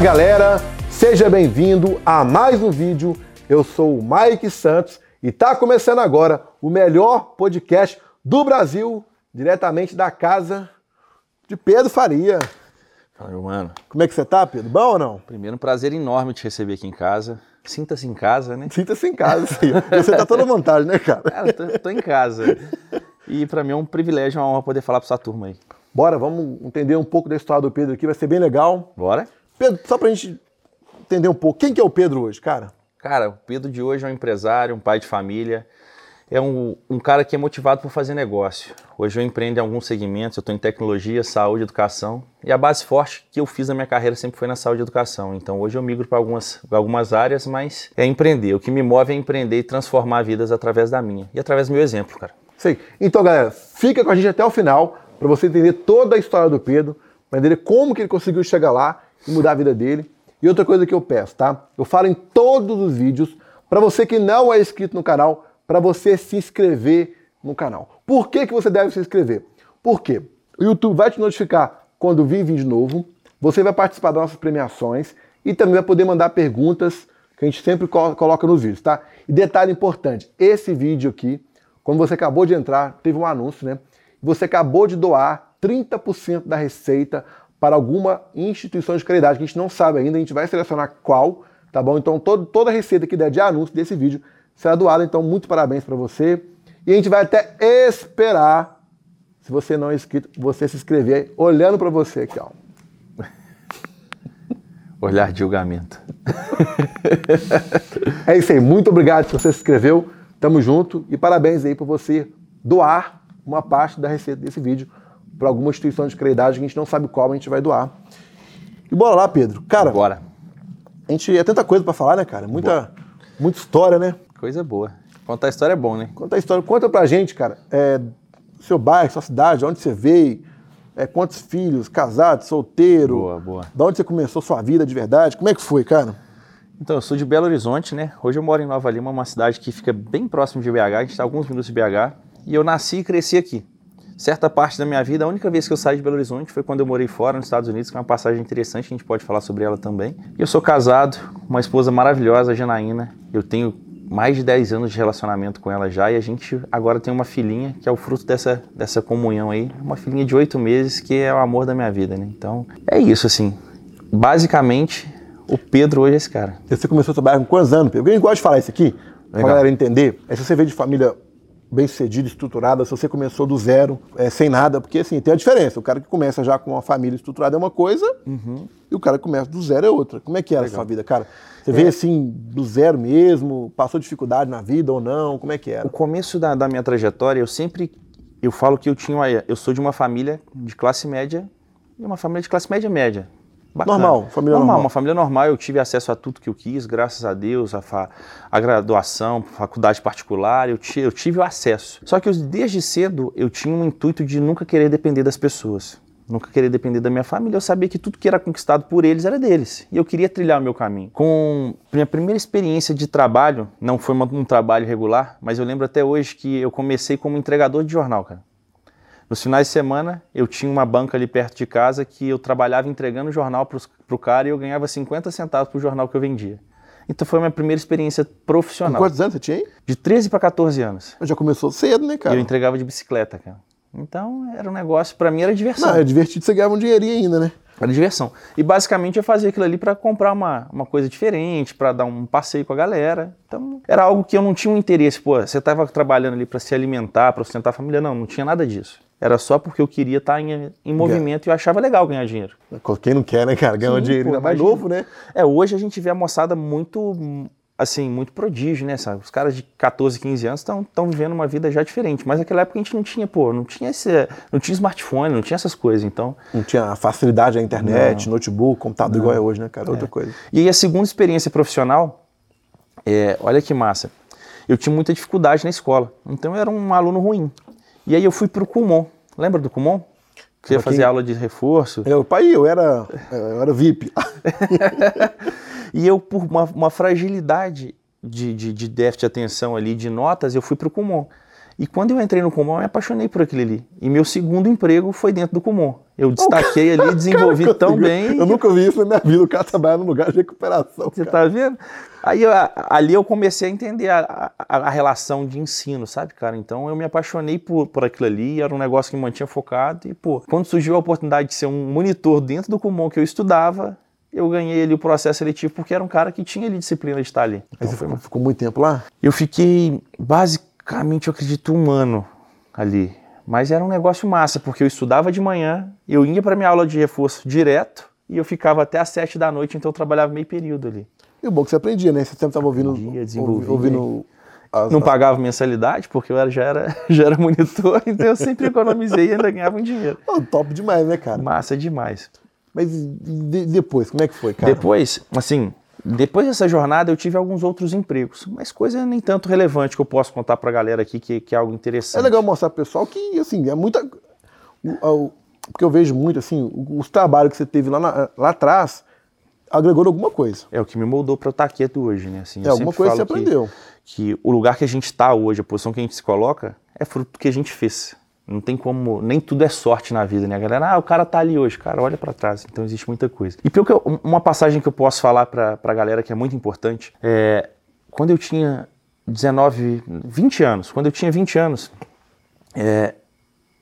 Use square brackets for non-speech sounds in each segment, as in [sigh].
Fala galera, seja bem-vindo a mais um vídeo. Eu sou o Mike Santos e tá começando agora o melhor podcast do Brasil, diretamente da casa de Pedro Faria. Fala, meu mano. Como é que você tá, Pedro? Bom ou não? Primeiro, um prazer enorme te receber aqui em casa. Sinta-se em casa, né? Sinta-se em casa, sim. Você tá toda vontade, né, cara? Cara, tô, tô em casa. E pra mim é um privilégio, uma honra poder falar pra sua turma aí. Bora, vamos entender um pouco da história do Pedro aqui, vai ser bem legal. Bora? Pedro, só pra gente entender um pouco, quem que é o Pedro hoje, cara? Cara, o Pedro de hoje é um empresário, um pai de família. É um, um cara que é motivado por fazer negócio. Hoje eu empreendo em alguns segmentos, eu estou em tecnologia, saúde, educação. E a base forte que eu fiz na minha carreira sempre foi na saúde e educação. Então hoje eu migro para algumas, algumas áreas, mas é empreender. O que me move é empreender e transformar vidas através da minha. E através do meu exemplo, cara. Sei. Então, galera, fica com a gente até o final para você entender toda a história do Pedro, para entender como que ele conseguiu chegar lá e mudar a vida dele. E outra coisa que eu peço, tá? Eu falo em todos os vídeos, para você que não é inscrito no canal, para você se inscrever no canal. Por que, que você deve se inscrever? Porque o YouTube vai te notificar quando vir vídeo novo, você vai participar das nossas premiações e também vai poder mandar perguntas que a gente sempre coloca nos vídeos, tá? E detalhe importante, esse vídeo aqui, quando você acabou de entrar, teve um anúncio, né? Você acabou de doar 30% da receita para alguma instituição de caridade, que a gente não sabe ainda, a gente vai selecionar qual, tá bom? Então todo, toda a receita que der de anúncio desse vídeo será doada, então muito parabéns para você. E a gente vai até esperar, se você não é inscrito, você se inscrever olhando para você aqui, ó. [laughs] Olhar de julgamento. [laughs] é isso aí, muito obrigado se você se inscreveu, tamo junto e parabéns aí por você doar uma parte da receita desse vídeo para alguma instituição de caridade que a gente não sabe qual a gente vai doar. E bora lá, Pedro. Cara, bora. A gente é tanta coisa para falar, né, cara? Muita, muita história, né? Coisa boa. Contar a história é bom, né? Contar a história. Conta pra gente, cara. É, seu bairro, sua cidade, onde você veio, é, quantos filhos, casado, solteiro. Boa, boa. Da onde você começou sua vida de verdade? Como é que foi, cara? Então, eu sou de Belo Horizonte, né? Hoje eu moro em Nova Lima, uma cidade que fica bem próximo de BH, a gente está alguns minutos de BH. E eu nasci e cresci aqui certa parte da minha vida, a única vez que eu saí de Belo Horizonte foi quando eu morei fora, nos Estados Unidos, que é uma passagem interessante, a gente pode falar sobre ela também. Eu sou casado, uma esposa maravilhosa, Janaína. Eu tenho mais de 10 anos de relacionamento com ela já e a gente agora tem uma filhinha que é o fruto dessa, dessa comunhão aí, uma filhinha de 8 meses que é o amor da minha vida, né? Então, é isso assim. Basicamente, o Pedro hoje é esse cara. Você começou a trabalhar com quantos anos, Pedro? Eu gosto de falar isso aqui, pra galera entender. É se você veio de família bem sucedida, estruturada, se você começou do zero, é, sem nada, porque assim, tem a diferença. O cara que começa já com uma família estruturada é uma coisa, uhum. e o cara que começa do zero é outra. Como é que era Legal. a sua vida, cara? Você é. veio assim, do zero mesmo, passou dificuldade na vida ou não? Como é que era? O começo da, da minha trajetória, eu sempre, eu falo que eu tinha, eu sou de uma família de classe média, e uma família de classe média média. Bacana. Normal, família normal, normal. Uma família normal, eu tive acesso a tudo que eu quis, graças a Deus, a, fa a graduação, faculdade particular, eu, eu tive o acesso. Só que eu, desde cedo eu tinha um intuito de nunca querer depender das pessoas, nunca querer depender da minha família. Eu sabia que tudo que era conquistado por eles era deles e eu queria trilhar o meu caminho. Com minha primeira experiência de trabalho, não foi um trabalho regular, mas eu lembro até hoje que eu comecei como entregador de jornal, cara. Nos finais de semana, eu tinha uma banca ali perto de casa que eu trabalhava entregando jornal para o cara e eu ganhava 50 centavos por jornal que eu vendia. Então foi a minha primeira experiência profissional. Com quantos anos você tinha aí? De 13 para 14 anos. Já começou cedo, né, cara? E eu entregava de bicicleta, cara. Então era um negócio, para mim era diversão. Não, é divertido, você ganhava um dinheirinho ainda, né? Era diversão. E basicamente eu fazia aquilo ali para comprar uma, uma coisa diferente, para dar um passeio com a galera. Então era algo que eu não tinha um interesse. Pô, você estava trabalhando ali para se alimentar, para sustentar a família. Não, não tinha nada disso. Era só porque eu queria estar em, em movimento e eu achava legal ganhar dinheiro. Quem não quer, né, cara? Ganhar um dinheiro ainda mais novo, né? É, hoje a gente vê a moçada muito, assim, muito prodígio, né? Sabe? Os caras de 14, 15 anos estão vivendo uma vida já diferente. Mas naquela época a gente não tinha, pô, não tinha esse. Não tinha smartphone, não tinha essas coisas, então. Não tinha a facilidade da internet, não. notebook, computador não. igual é hoje, né, cara? É. Outra coisa. E aí a segunda experiência profissional, é, olha que massa. Eu tinha muita dificuldade na escola. Então eu era um aluno ruim. E aí eu fui para o Kumon. Lembra do Kumon? Que ia fazer aula de reforço. Eu, pai, eu era, eu era VIP. [laughs] e eu, por uma, uma fragilidade de, de, de, déficit de atenção ali, de notas, eu fui para o Kumon. E quando eu entrei no Kumon, eu me apaixonei por aquilo ali. E meu segundo emprego foi dentro do Kumon. Eu destaquei ali, desenvolvi Cara, tão bem. Eu nunca vi isso na minha vida, o cara trabalhar num lugar de recuperação. Você cara. tá vendo? Aí eu- ali eu comecei a entender a, a- a relação de ensino, sabe, cara? Então eu me apaixonei por, por aquilo ali, era um negócio que me mantinha focado. E, pô, quando surgiu a oportunidade de ser um monitor dentro do Kumon que eu estudava, eu ganhei ali o processo seletivo porque era um cara que tinha ali disciplina de estar ali. Aí Então você foi ficou, muito tempo lá? eu fiquei basicamente, eu acredito, um ano ali. Mas era um negócio massa, porque eu estudava de manhã, eu ia para minha aula de reforço direto e eu ficava até às sete da noite, então eu trabalhava meio período ali. E o bom que você aprendia, né? Você sempre estava ouvindo. Aprendia, desenvolvia. ouvi- ouvindo as- Não pagava mensalidade, porque eu era- já, era, [laughs] já era monitor, então eu sempre economizei e ainda ganhava um dinheiro. [laughs] Pô, top demais, né, cara? Massa demais. Mas de- depois, como é que foi, cara? Depois, assim, depois dessa jornada eu tive alguns outros empregos, mas coisa nem tanto relevante que eu posso contar pra galera aqui, que, que é algo interessante. É legal mostrar pro pessoal que, assim, é muita. Porque eu vejo muito, assim, os trabalhos que você teve lá, na- lá atrás agregou alguma coisa. É o que me moldou para eu estar quieto hoje, né? Assim, É, alguma coisa você que- aprendeu. Que, o lugar que a gente está hoje, a posição que a gente se coloca, é fruto do que a gente fez. Não tem como, nem tudo é sorte na vida, né? A galera, ah, o cara tá ali hoje, cara, olha para trás. Então existe muita coisa. E pelo que eu- uma passagem que eu posso falar para a galera que é muito importante é quando eu tinha 19, 20 anos, quando eu tinha 20 anos, é,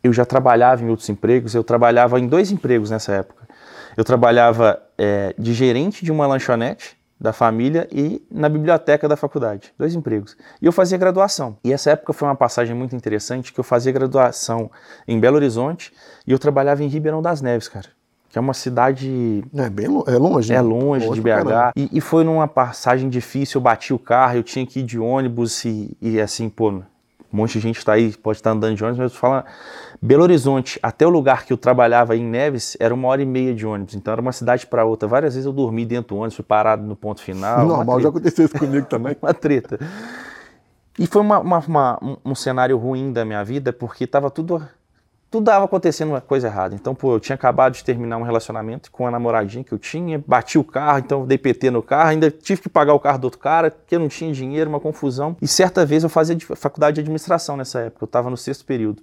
eu já trabalhava em outros empregos, eu trabalhava em dois empregos nessa época. Eu trabalhava é, de gerente de uma lanchonete da família e na biblioteca da faculdade, dois empregos. E eu fazia graduação. E essa época foi uma passagem muito interessante, que eu fazia graduação em Belo Horizonte e eu trabalhava em Ribeirão das Neves, cara, que é uma cidade É bem é longe, né? é longe de pra caramba. BH. E, e foi numa passagem difícil, eu bati o carro, eu tinha que ir de ônibus e, e assim, pô, um monte de gente tá aí, pode estar andando de ônibus, mas eu falando, Belo Horizonte, até o lugar que eu trabalhava em Neves, era uma hora e meia de ônibus, então era uma cidade para outra. Várias vezes eu dormi dentro do ônibus, fui parado no ponto final. Normal, já aconteceu isso comigo [laughs] também. uma treta. E foi uma- uma- uma- um, cenário ruim da minha vida, porque tava tudo. Tudo dava acontecendo uma coisa errada. Então, pô, eu tinha acabado de terminar um relacionamento com a namoradinha que eu tinha, bati o carro, então dei PT no carro, ainda tive que pagar o carro do outro cara, porque eu não tinha dinheiro, uma confusão. E certa vez eu fazia de- faculdade de administração nessa época, eu estava no sexto período.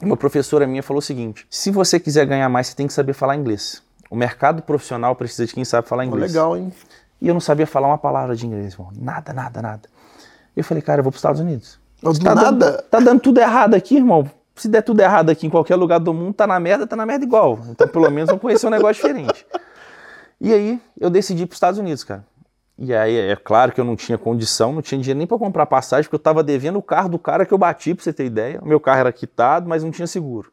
Uma professora minha falou o seguinte: se você quiser ganhar mais, você tem que saber falar inglês. O mercado profissional precisa de quem sabe falar inglês. legal, hein? E eu não sabia falar uma palavra de inglês, irmão. Nada, nada, nada. Eu falei, cara, eu vou para os Estados Unidos. Do Tá nada. Dando, tá dando tudo errado aqui, irmão. Se der tudo errado aqui em qualquer lugar do mundo, tá na merda, tá na merda igual. Então, pelo menos, eu conheci um negócio diferente. E aí, eu decidi ir para os Estados Unidos, cara. E aí, é claro que eu não tinha condição, não tinha dinheiro nem para comprar passagem, porque eu tava devendo o carro do cara que eu bati, pra você ter ideia. O meu carro era quitado, mas não tinha seguro.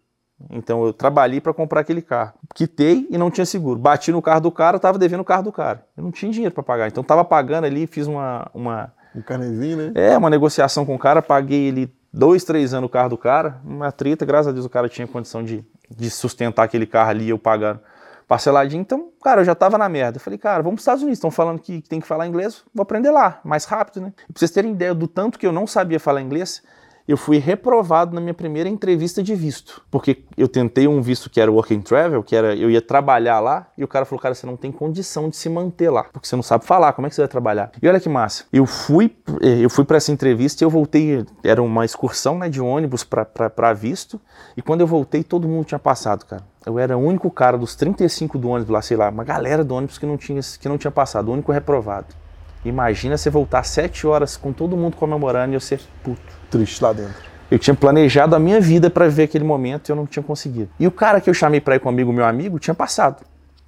Então, eu trabalhei para comprar aquele carro. Quitei e não tinha seguro. Bati no carro do cara, tava devendo o carro do cara. Eu não tinha dinheiro para pagar. Então, tava pagando ali, fiz uma, uma, Um carnezinho, né? é, uma negociação com o cara, paguei ele dois, três anos o carro do cara, uma treta, graças a Deus o cara tinha condição de, de sustentar aquele carro ali, eu pagando parceladinho. Então, cara, eu já tava na merda. Eu falei, cara, vamos para os Estados Unidos, estão falando que tem que falar inglês, vou aprender lá, mais rápido, né? E vocês terem ideia do tanto que eu não sabia falar inglês, eu fui reprovado na minha primeira entrevista de visto. Porque eu tentei um visto que era work and travel, que era eu ia trabalhar lá, e o cara falou, cara, você não tem condição de se manter lá, porque você não sabe falar, como é que você vai trabalhar? E olha que massa, eu fui, eh, eu fui para essa entrevista e eu voltei, era uma excursão né, de ônibus para visto, e quando eu voltei, todo mundo tinha passado, cara. Eu era o único cara dos 35 do ônibus lá, sei lá, uma galera do ônibus que não tinha, que não tinha passado, o único reprovado. Imagina você voltar sete horas com todo mundo comemorando e eu ser puto. Triste lá dentro. Eu tinha planejado a minha vida para ver aquele momento e eu não tinha conseguido. E o cara que eu chamei para ir com amigo meu amigo tinha passado.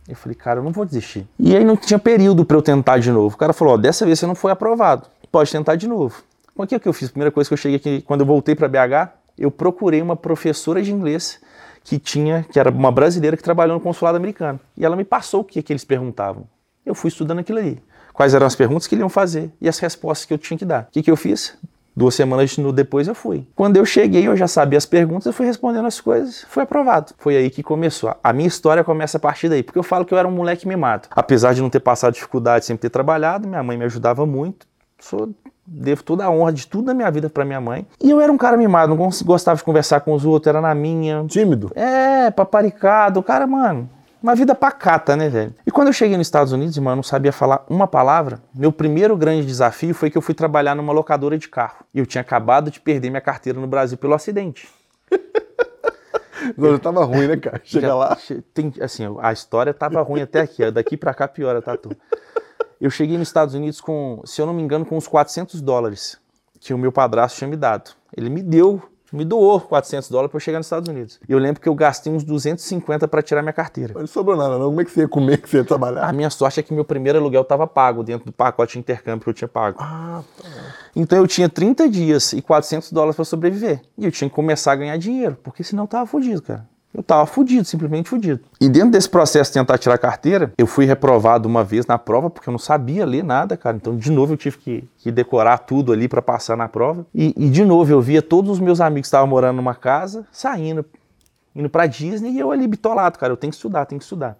Eu falei, cara, eu não vou desistir. E aí não tinha período para eu tentar de novo. O cara falou, ó, dessa vez você não foi aprovado. Pode tentar de novo. Então, O que é que eu fiz? A primeira coisa que eu cheguei aqui, quando eu voltei para BH, eu procurei uma professora de inglês que tinha, que era uma brasileira que trabalhou no consulado americano. E ela me passou o que, que eles perguntavam. Eu fui estudando aquilo ali. Quais eram as perguntas que eles iam fazer e as respostas que eu tinha que dar. O que, que eu fiz? Duas semanas depois eu fui. Quando eu cheguei, eu já sabia as perguntas, eu fui respondendo as coisas, fui aprovado. Foi aí que começou. A minha história começa a partir daí, porque eu falo que eu era um moleque mimado. Apesar de não ter passado dificuldade, sempre ter trabalhado, minha mãe me ajudava muito. Sou, devo toda a honra de tudo da minha vida para minha mãe. E eu era um cara mimado, não gos- gostava de conversar com os outros, era na minha. Tímido? É, paparicado, o cara, mano, Uma vida pacata, né, velho? E quando eu cheguei nos Estados Unidos, irmão, eu não sabia falar uma palavra. Meu primeiro grande desafio foi que eu fui trabalhar numa locadora de carro. E eu tinha acabado de perder minha carteira no Brasil pelo acidente. [laughs] Não, já tava ruim, né, cara? Chega Já- lá. Tem, assim, a história tava ruim até aqui. ó. Daqui pra cá piora, tá tudo. Eu cheguei nos Estados Unidos com, se eu não me engano, com uns 400 dólares que o meu padrasto tinha me dado. Ele me deu, me doou 400 dólares pra eu chegar nos Estados Unidos. E eu lembro que eu gastei uns 250 pra tirar minha carteira. Mas Não sobrou nada, não. Como é que você ia comer, que você ia A trabalhar? minha sorte é que meu primeiro aluguel estava pago dentro do pacote de intercâmbio que eu tinha pago. Ah, Então eu tinha 30 dias e 400 dólares para sobreviver. E eu tinha que começar a ganhar dinheiro, porque senão eu tava fudido, cara. Eu tava fudido, simplesmente fudido. E dentro desse processo de tentar tirar a carteira, eu fui reprovado uma vez na prova, porque eu não sabia ler nada, cara. Então, de novo, eu tive que, que decorar tudo ali para passar na prova. E, e, de novo, eu via todos os meus amigos que estavam morando numa casa, saindo, indo pra Disney, e eu ali bitolado, cara. Eu tenho que estudar, tenho que estudar.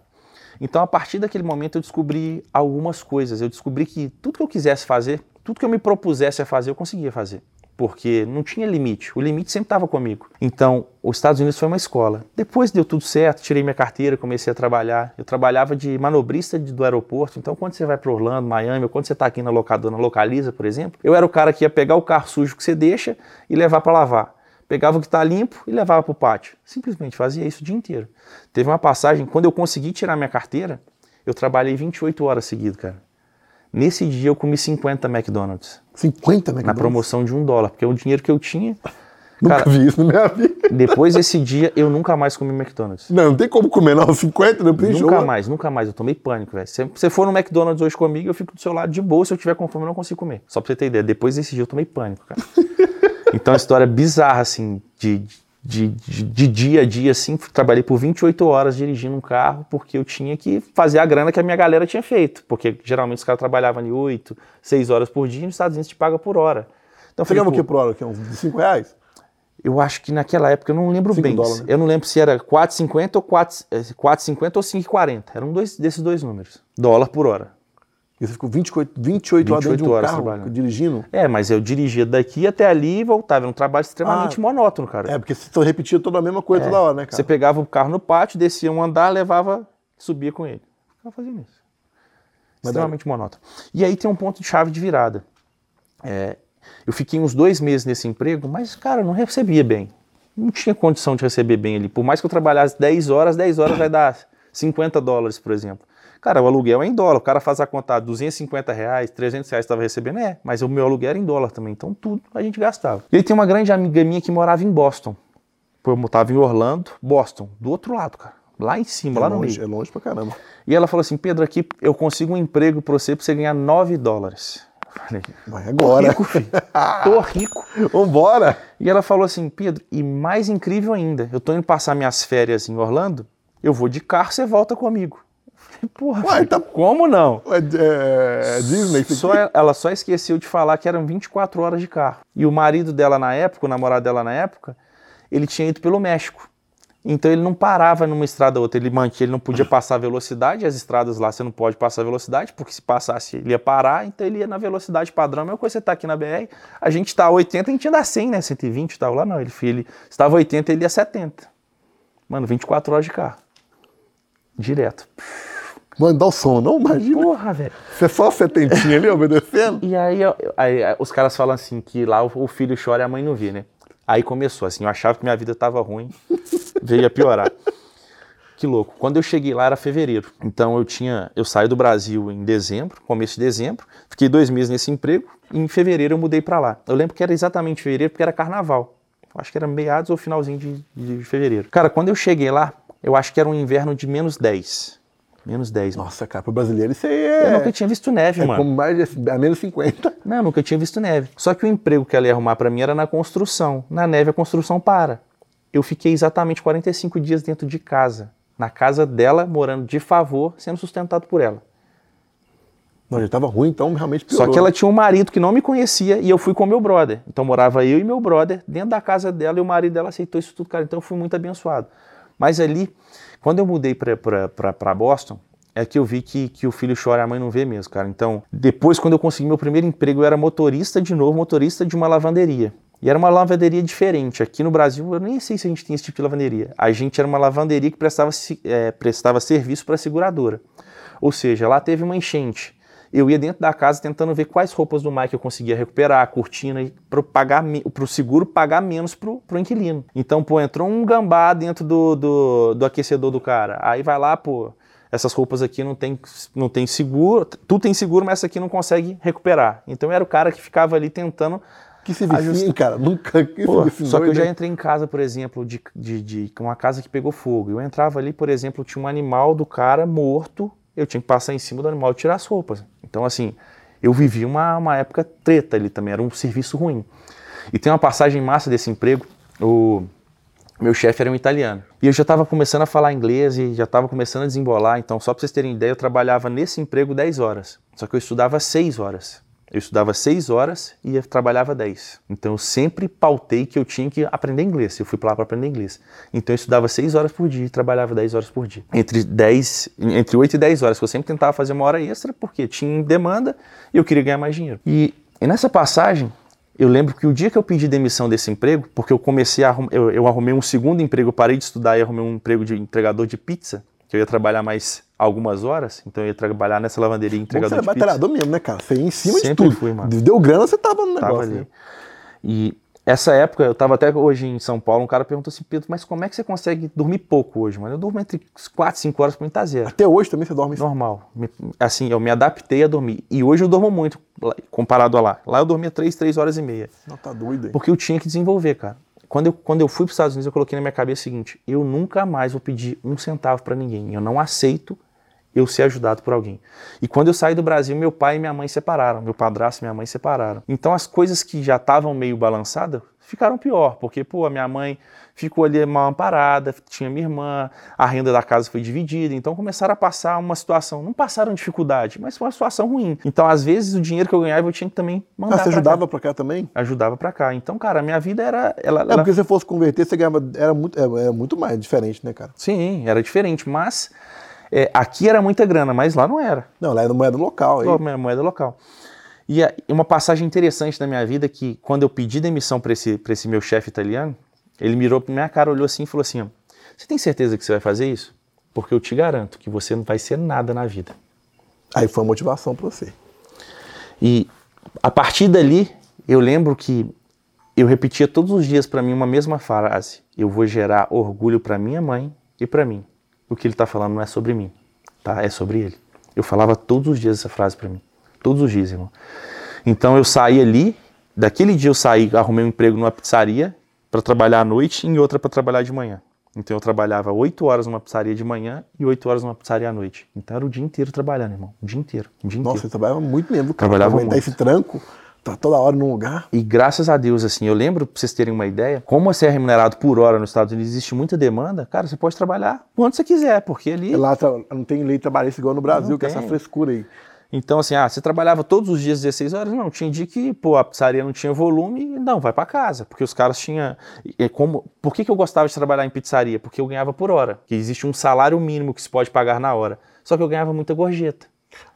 Então, a partir daquele momento, eu descobri algumas coisas. Eu descobri que tudo que eu quisesse fazer, tudo que eu me propusesse a fazer, eu conseguia fazer. Porque não tinha limite. O limite sempre estava comigo. Então, os Estados Unidos foi uma escola. Depois deu tudo certo, tirei minha carteira, comecei a trabalhar. Eu trabalhava de manobrista do aeroporto. Então, quando você vai para Orlando, Miami, ou quando você está aqui na locadora, Localiza, por exemplo, eu era o cara que ia pegar o carro sujo que você deixa e levar para lavar. Pegava o que está limpo e levava para o pátio. Simplesmente fazia isso o dia inteiro. Teve uma passagem, quando eu consegui tirar minha carteira, eu trabalhei 28 horas seguidas, cara. Nesse dia eu comi 50 McDonald's. 50 Na McDonald's? promoção de um dólar, porque é o dinheiro que eu tinha. Nunca Cara, vi isso na minha vida. depois desse dia eu nunca mais comi McDonald's. Não, não tem como comer, não. 50, não tem Nunca jogo. mais, nunca mais. Eu tomei pânico, velho. Se você for no McDonald's hoje comigo, eu fico do seu lado de boa. Se eu tiver com fome, eu não consigo comer. Só pra você ter ideia. Depois desse dia eu tomei pânico, cara. [laughs] Então, a história bizarra, assim, de, de, de, de dia a dia, assim. Trabalhei por 28 horas dirigindo um carro, porque eu tinha que fazer a grana que a minha galera tinha feito. Porque geralmente os caras trabalhavam ali 8, 6 horas por dia e nos Estados Unidos te paga por hora. Então, Você ganhava o que por hora? Que é uns 5 reais? Eu acho que naquela época, eu não lembro bem. dólares, né? Eu não lembro se era 4,50 ou 4 eh, 4,50 ou 5,40. Eram dois desses dois números. Dólar por hora. E você ficou 28, 28 horas dentro de 28 um horas carro trabalhando. dirigindo? É, mas eu dirigia daqui até ali e voltava. Era um trabalho extremamente Ah. monótono, cara. É, porque você só repetia toda a mesma coisa toda hora, né, cara? Você pegava o carro no pátio, descia um andar, levava, subia com ele. Ficava fazendo isso. Mas Extremamente monótono. E aí tem um ponto de chave de virada. É, eu fiquei uns dois meses nesse emprego, mas, cara, eu não recebia bem. Não tinha condição de receber bem ali. Por mais que eu trabalhasse 10 horas, 10 horas vai dar 50 dólares, por exemplo. Cara, o aluguel é em dólar. O cara faz a conta, 250 reais, 300 reais estava recebendo, é. Mas o meu aluguel era em dólar também. Então tudo a gente gastava. E aí tem uma grande amiga minha que morava em Boston. Eu estava em Orlando, Boston, do outro lado, cara. Lá em cima, é lá no longe, meio. é longe pra caramba. E ela falou assim: Pedro, aqui eu consigo um emprego pra você pra você ganhar 9 dólares. Eu falei: Vai agora. rico, filho. Tô rico. [laughs] Vambora! E ela falou assim: Pedro, e mais incrível ainda, eu tô indo passar minhas férias em Orlando, eu vou de carro, você volta comigo. Porra, Uai, tá- como não? É, é, Disney, Só, ela só esqueceu de falar que eram 24 horas de carro. E o marido dela na época, o namorado dela na época, ele tinha ido pelo México. Então ele não parava numa estrada ou outra, ele mantinha, ele não podia [laughs] passar velocidade, as estradas lá você não pode passar velocidade, porque se passasse ele ia parar, então ele ia na velocidade padrão. A mesma coisa você tá aqui na BR, a gente tá a 80, a gente ia dar 100, né, 120 e tal. Lá não, ele, ele estava 80, ele ia 70. Mano, 24 horas de carro. Direto. Mano, dá o som, não? Imagina. Porra, velho. Você é só setentinha ali obedecendo? E aí, eu- aí, os caras falam assim que lá o, filho chora e a mãe não vê, né? Aí começou assim, eu achava que minha vida tava ruim, [laughs] veio a piorar. Que louco. Quando eu cheguei lá era fevereiro. Então eu tinha, eu saí do Brasil em dezembro, começo de dezembro, fiquei dois meses nesse emprego. E em fevereiro eu mudei pra lá. Eu lembro que era exatamente fevereiro porque era carnaval. Eu acho que era meados ou finalzinho de, de fevereiro. Cara, quando eu cheguei lá, eu acho que era um inverno de menos 10. Menos 10, mano. Nossa, cara, pro brasileiro isso aí Eu é. nunca tinha visto neve, É mano. como mais de, a menos 50. Não, nunca tinha visto neve. Só que o emprego que ela ia arrumar pra mim era na construção. Na neve a construção para. Eu fiquei exatamente 45 dias dentro de casa. Na casa dela, morando de favor, sendo sustentado por ela. Não, já tava ruim, então realmente piorou. Só que ela tinha um marido que não me conhecia e eu fui com meu brother. Então morava eu e meu brother dentro da casa dela e o marido dela aceitou isso tudo, cara. Então eu fui muito abençoado. Mas ali, quando eu mudei pra Boston, é que eu vi que, que o filho chora e a mãe não vê mesmo, cara. Então, depois, quando eu consegui meu primeiro emprego, eu era motorista de novo, motorista de uma lavanderia. E era uma lavanderia diferente. Aqui no Brasil, eu nem sei se a gente tem esse tipo de lavanderia. A gente era uma lavanderia que prestava, é, prestava serviço para a seguradora. Ou seja, lá teve uma enchente. Eu ia dentro da casa tentando ver quais roupas do Mike eu conseguia recuperar, a cortina, para o seguro pagar menos para o inquilino. Então, pô, entrou um gambá dentro do, do, do aquecedor do cara. Aí vai lá, pô, essas roupas aqui não tem, não tem seguro, tu tem seguro, mas essa aqui não consegue recuperar. Então era o cara que ficava ali tentando. Que se vicia, cara, nunca que Pô, Só que eu já entrei em casa, por exemplo, de, de, de uma casa que pegou fogo. Eu entrava ali, por exemplo, tinha um animal do cara morto, eu tinha que passar em cima do animal e tirar as roupas. Então, assim, eu vivi uma, uma época treta ali também, era um serviço ruim. E tem uma passagem massa desse emprego, o meu chefe era um italiano. E eu já estava começando a falar inglês e já estava começando a desembolar. Então, só para vocês terem ideia, eu trabalhava nesse emprego 10 horas. Só que eu estudava 6 horas. Eu estudava 6 horas e trabalhava 10. Então, eu sempre pautei que eu tinha que aprender inglês. Eu fui para lá para aprender inglês. Então, eu estudava 6 horas por dia e trabalhava 10 horas por dia. Entre, 10, entre 8 e 10 horas, eu sempre tentava fazer uma hora extra porque tinha demanda e eu queria ganhar mais dinheiro. E, e nessa passagem, eu lembro que o dia que eu pedi demissão desse emprego, porque eu comecei a eu, eu arrumei um segundo emprego, parei de estudar e arrumei um emprego de entregador de pizza, que eu ia trabalhar mais algumas horas, então eu ia trabalhar nessa lavanderia entregador Bom, você é batalhador mesmo, né, cara? Você ia em cima Sempre de tudo. Fui, mano. Deu grana, você tava no negócio. Tava ali. Né? E essa época, eu estava até hoje em São Paulo, um cara perguntou assim, Pedro, mas como é que você consegue dormir pouco hoje, mano? Eu durmo entre 4 e 5 horas para mim tá zero. Até hoje também você dorme? Normal. Assim, eu me adaptei a dormir. E hoje eu durmo muito, comparado a lá. Lá eu dormia 3, 3 horas e meia. Não, tá doido, hein? Porque eu tinha que desenvolver, cara. Quando eu, quando eu fui para os Estados Unidos, eu coloquei na minha cabeça o seguinte, eu nunca mais vou pedir um centavo para ninguém. Eu não aceito eu ser ajudado por alguém. E quando eu saí do Brasil, meu pai e minha mãe separaram, meu padrasto e minha mãe separaram. Então as coisas que já estavam meio balançadas ficaram pior, porque pô, a minha mãe ficou ali mal amparada, tinha minha irmã, a renda da casa foi dividida, então começaram a passar uma situação, não passaram dificuldade, mas foi uma situação ruim. Então às vezes o dinheiro que eu ganhava eu tinha que também mandar. Ah, você ajudava para cá. cá. também? Ajudava para cá. Então, cara, a minha vida era ela, É porque se você fosse converter, você ganhava era muito é, era muito mais diferente, né, cara? Sim, era diferente, mas é, aqui era muita grana, mas lá não era. Não, lá era moeda local. Aí. Moeda local. E uma passagem interessante da minha vida é que quando eu pedi demissão para esse, esse meu chefe italiano, ele mirou para minha cara, olhou assim e falou assim: ó, Você tem certeza que você vai fazer isso? Porque eu te garanto que você não vai ser nada na vida. Aí foi a motivação para você. E a partir dali, eu lembro que eu repetia todos os dias para mim uma mesma frase: Eu vou gerar orgulho para minha mãe e para mim o que ele está falando não é sobre mim, tá? É sobre ele. Eu falava todos os dias essa frase para mim. Todos os dias, irmão. Então eu saí ali, daquele dia eu saí, arrumei um emprego numa pizzaria para trabalhar à noite e em outra para trabalhar de manhã. Então eu trabalhava 8 horas numa pizzaria de manhã e 8 horas numa pizzaria à noite. Então era o dia inteiro trabalhando, irmão. O dia inteiro. O dia Nossa, inteiro. você trabalhava muito mesmo. Cara. Trabalhava muito. esse tranco tá toda hora num lugar. E graças a Deus, assim, eu lembro, pra vocês terem uma ideia, como você é remunerado por hora nos Estados Unidos, existe muita demanda, cara, você pode trabalhar quando você quiser, porque ali... Lá não tem lei trabalhista igual no Brasil, não que é essa frescura aí. Então, assim, ah, você trabalhava todos os dias 16 horas? Não, tinha dia que, pô, a pizzaria não tinha volume, não, vai para casa, porque os caras tinham... Como... Por que, que eu gostava de trabalhar em pizzaria? Porque eu ganhava por hora, que existe um salário mínimo que se pode pagar na hora, só que eu ganhava muita gorjeta.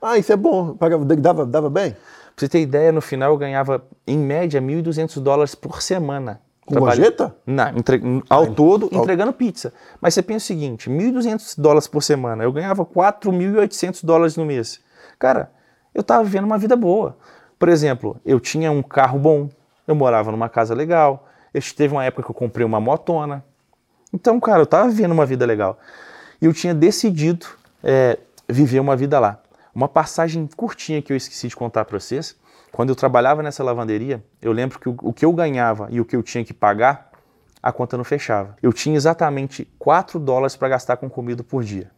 Ah, isso é bom, dava, dava bem? Pra você ter ideia, no final eu ganhava, em média, 1.200 dólares por semana. Com gorjeta? Não, entre... ao ah, todo, ao... entregando pizza. Mas você pensa o seguinte, 1.200 dólares por semana, eu ganhava 4.800 dólares no mês. Cara, eu tava vivendo uma vida boa. Por exemplo, eu tinha um carro bom, eu morava numa casa legal, eu teve uma época que eu comprei uma motona. Então, cara, eu tava vivendo uma vida legal. E eu tinha decidido é, viver uma vida lá. Uma passagem curtinha que eu esqueci de contar para vocês. Quando eu trabalhava nessa lavanderia, eu lembro que o, o, que eu ganhava e o que eu tinha que pagar, a conta não fechava. Eu tinha exatamente 4 dólares para gastar com comida por dia.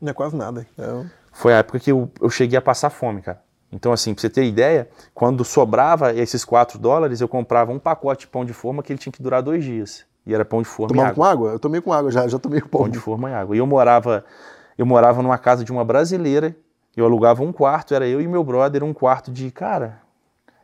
Não é quase nada. É... Foi a época que eu, eu cheguei a passar fome, cara. Então, assim, pra você ter ideia, quando sobrava esses 4 dólares, eu comprava um pacote de pão de forma que ele tinha que durar dois dias. E era pão de forma Tomava e água. com água? Eu tomei com água, já, já tomei com pão. Pão de forma e água. E eu morava, eu morava numa casa de uma brasileira eu alugava um quarto, era eu e meu brother, um quarto de, cara,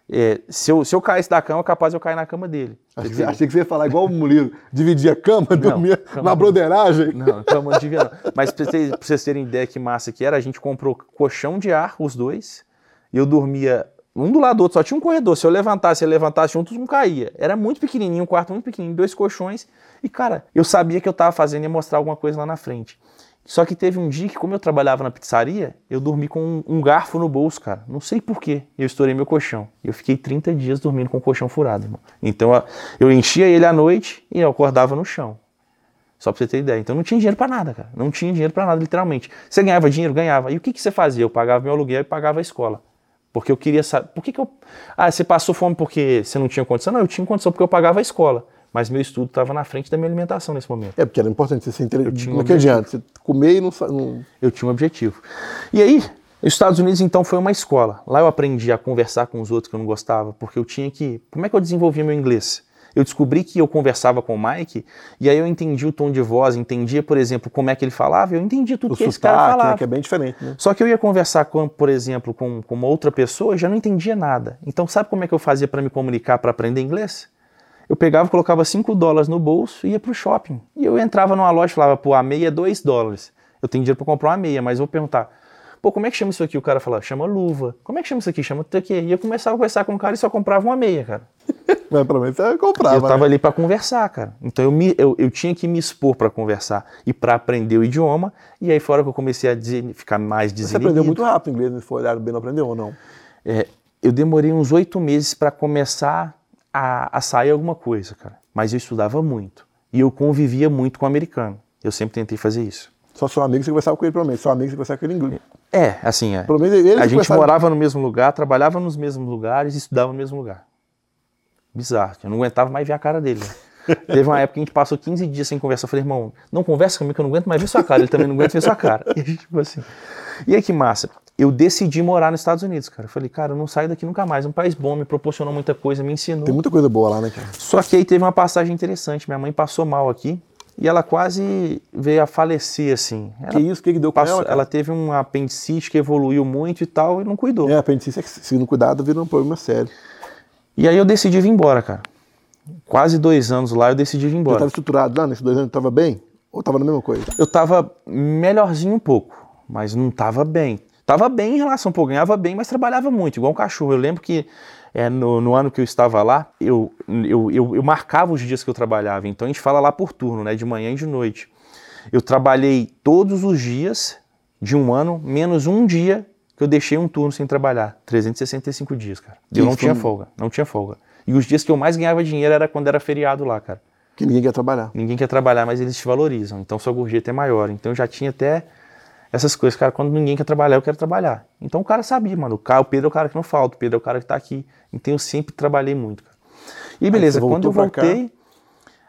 é, se, eu, se eu caísse da cama, capaz eu cair na cama dele. Achei, achei que você ia falar igual o Murilo, dividir a cama, não, dormia cama, na broderagem. Não, cama não devia não. Mas pra vocês, pra vocês terem ideia que massa que era, a gente comprou colchão de ar, os dois, e eu dormia um do lado do outro, só tinha um corredor. Se eu levantasse, ele levantasse juntos, um caía. Era muito pequenininho, um quarto muito pequenininho, dois colchões. E, cara, eu sabia que eu tava fazendo ia mostrar alguma coisa lá na frente. Só que teve um dia que, como eu trabalhava na pizzaria, eu dormi com um, um garfo no bolso, cara. Não sei porquê. Eu estourei meu colchão. Eu fiquei 30 dias dormindo com o colchão furado, irmão. Então eu enchia ele à noite e eu acordava no chão. Só pra você ter ideia. Então não tinha dinheiro para nada, cara. Não tinha dinheiro para nada, literalmente. Você ganhava dinheiro? Ganhava. E o que, que você fazia? Eu pagava meu aluguel e pagava a escola. Porque eu queria saber. Por que, que eu. Ah, você passou fome porque você não tinha condição? Não, eu tinha condição porque eu pagava a escola mas meu estudo estava na frente da minha alimentação nesse momento. É, porque era importante você ser inteligente. É que adianta? Você comer e não, não. Eu tinha um objetivo. E aí, os Estados Unidos então foi uma escola. Lá eu aprendi a conversar com os outros que eu não gostava, porque eu tinha que. Como é que eu desenvolvia meu inglês? Eu descobri que eu conversava com o Mike e aí eu entendi o tom de voz, entendia, por exemplo, como é que ele falava, eu entendi tudo o que sotaque, esse cara né, falava. Né, que é bem diferente, né? Só que eu ia conversar com, por exemplo, com, com uma outra pessoa e já não entendia nada. Então sabe como é que eu fazia para me comunicar, para aprender inglês? Eu pegava, colocava 5 dólares no bolso e ia pro shopping. E eu entrava numa loja e falava, pô, a meia é 2 dólares. Eu tenho dinheiro para comprar uma meia, mas vou perguntar, pô, como é que chama isso aqui? O cara falava, chama luva. Como é que chama isso aqui? Chama aqui. E eu começava a conversar com o cara e só comprava uma meia, cara. [laughs] Mas pelo menos você comprava. Eu tava né? ali para conversar, cara. Então eu, me, eu, eu tinha que me expor para conversar e para aprender o idioma. E aí fora que eu comecei a dizer, ficar mais desinibido. Você aprendeu muito rápido inglês, se for olhar bem, não aprendeu ou não? É, eu demorei uns oito meses para começar a, a sair alguma coisa, cara. Mas eu estudava muito. E eu convivia muito com o americano. Eu sempre tentei fazer isso. Só seu amigo você conversava com ele, pelo menos. Seu amigo você conversava com ele em inglês. É, assim, é. Pelo menos ele a gente conversava... morava no mesmo lugar, trabalhava nos mesmos lugares e estudava no mesmo lugar. Bizarro. Eu não aguentava mais ver a cara dele. [laughs] Teve uma época que a gente passou 15 dias sem conversar. Eu falei, irmão, não conversa comigo que eu não aguento mais ver sua cara. Ele também não aguenta ver sua cara. [laughs] E a gente, tipo assim. E aí que massa eu decidi morar nos Estados Unidos, cara. Eu falei, cara, eu não saio daqui nunca mais. É um país bom, me proporcionou muita coisa, me ensinou. Tem muita coisa boa lá, né, cara? Só que aí teve uma passagem interessante. Minha mãe passou mal aqui e ela quase veio a falecer, assim. Ela que isso? O que, que deu com passou, ela? Cara? Ela teve um apendicite que evoluiu muito e tal e não cuidou. É, apendicite, é se não cuidado, vira um problema sério. E aí eu decidi vir embora, cara. Quase dois anos lá eu decidi vir embora. Você estava estruturado lá nesses dois anos? Estava bem? Ou estava na mesma coisa? Eu estava melhorzinho um pouco, mas não estava bem Tava bem em relação, pô, ganhava bem, mas trabalhava muito, igual um cachorro. Eu lembro que é, no, no, ano que eu estava lá, eu, eu, eu, eu, marcava os dias que eu trabalhava. Então a gente fala lá por turno, né? De manhã e de noite. Eu trabalhei todos os dias de um ano, menos um dia que eu deixei um turno sem trabalhar. 365 dias, cara. Eu não tinha folga, não tinha folga. E os dias que eu mais ganhava dinheiro era quando era feriado lá, cara. Que ninguém quer trabalhar. Ninguém quer trabalhar, mas eles te valorizam. Então sua gorjeta é maior. Então eu já tinha até essas coisas, cara, quando ninguém quer trabalhar, eu quero trabalhar. Então o cara sabia, mano, o, Pedro é o cara que não falta, o Pedro é o cara que tá aqui. Então eu sempre trabalhei muito, cara. E beleza, quando eu voltei,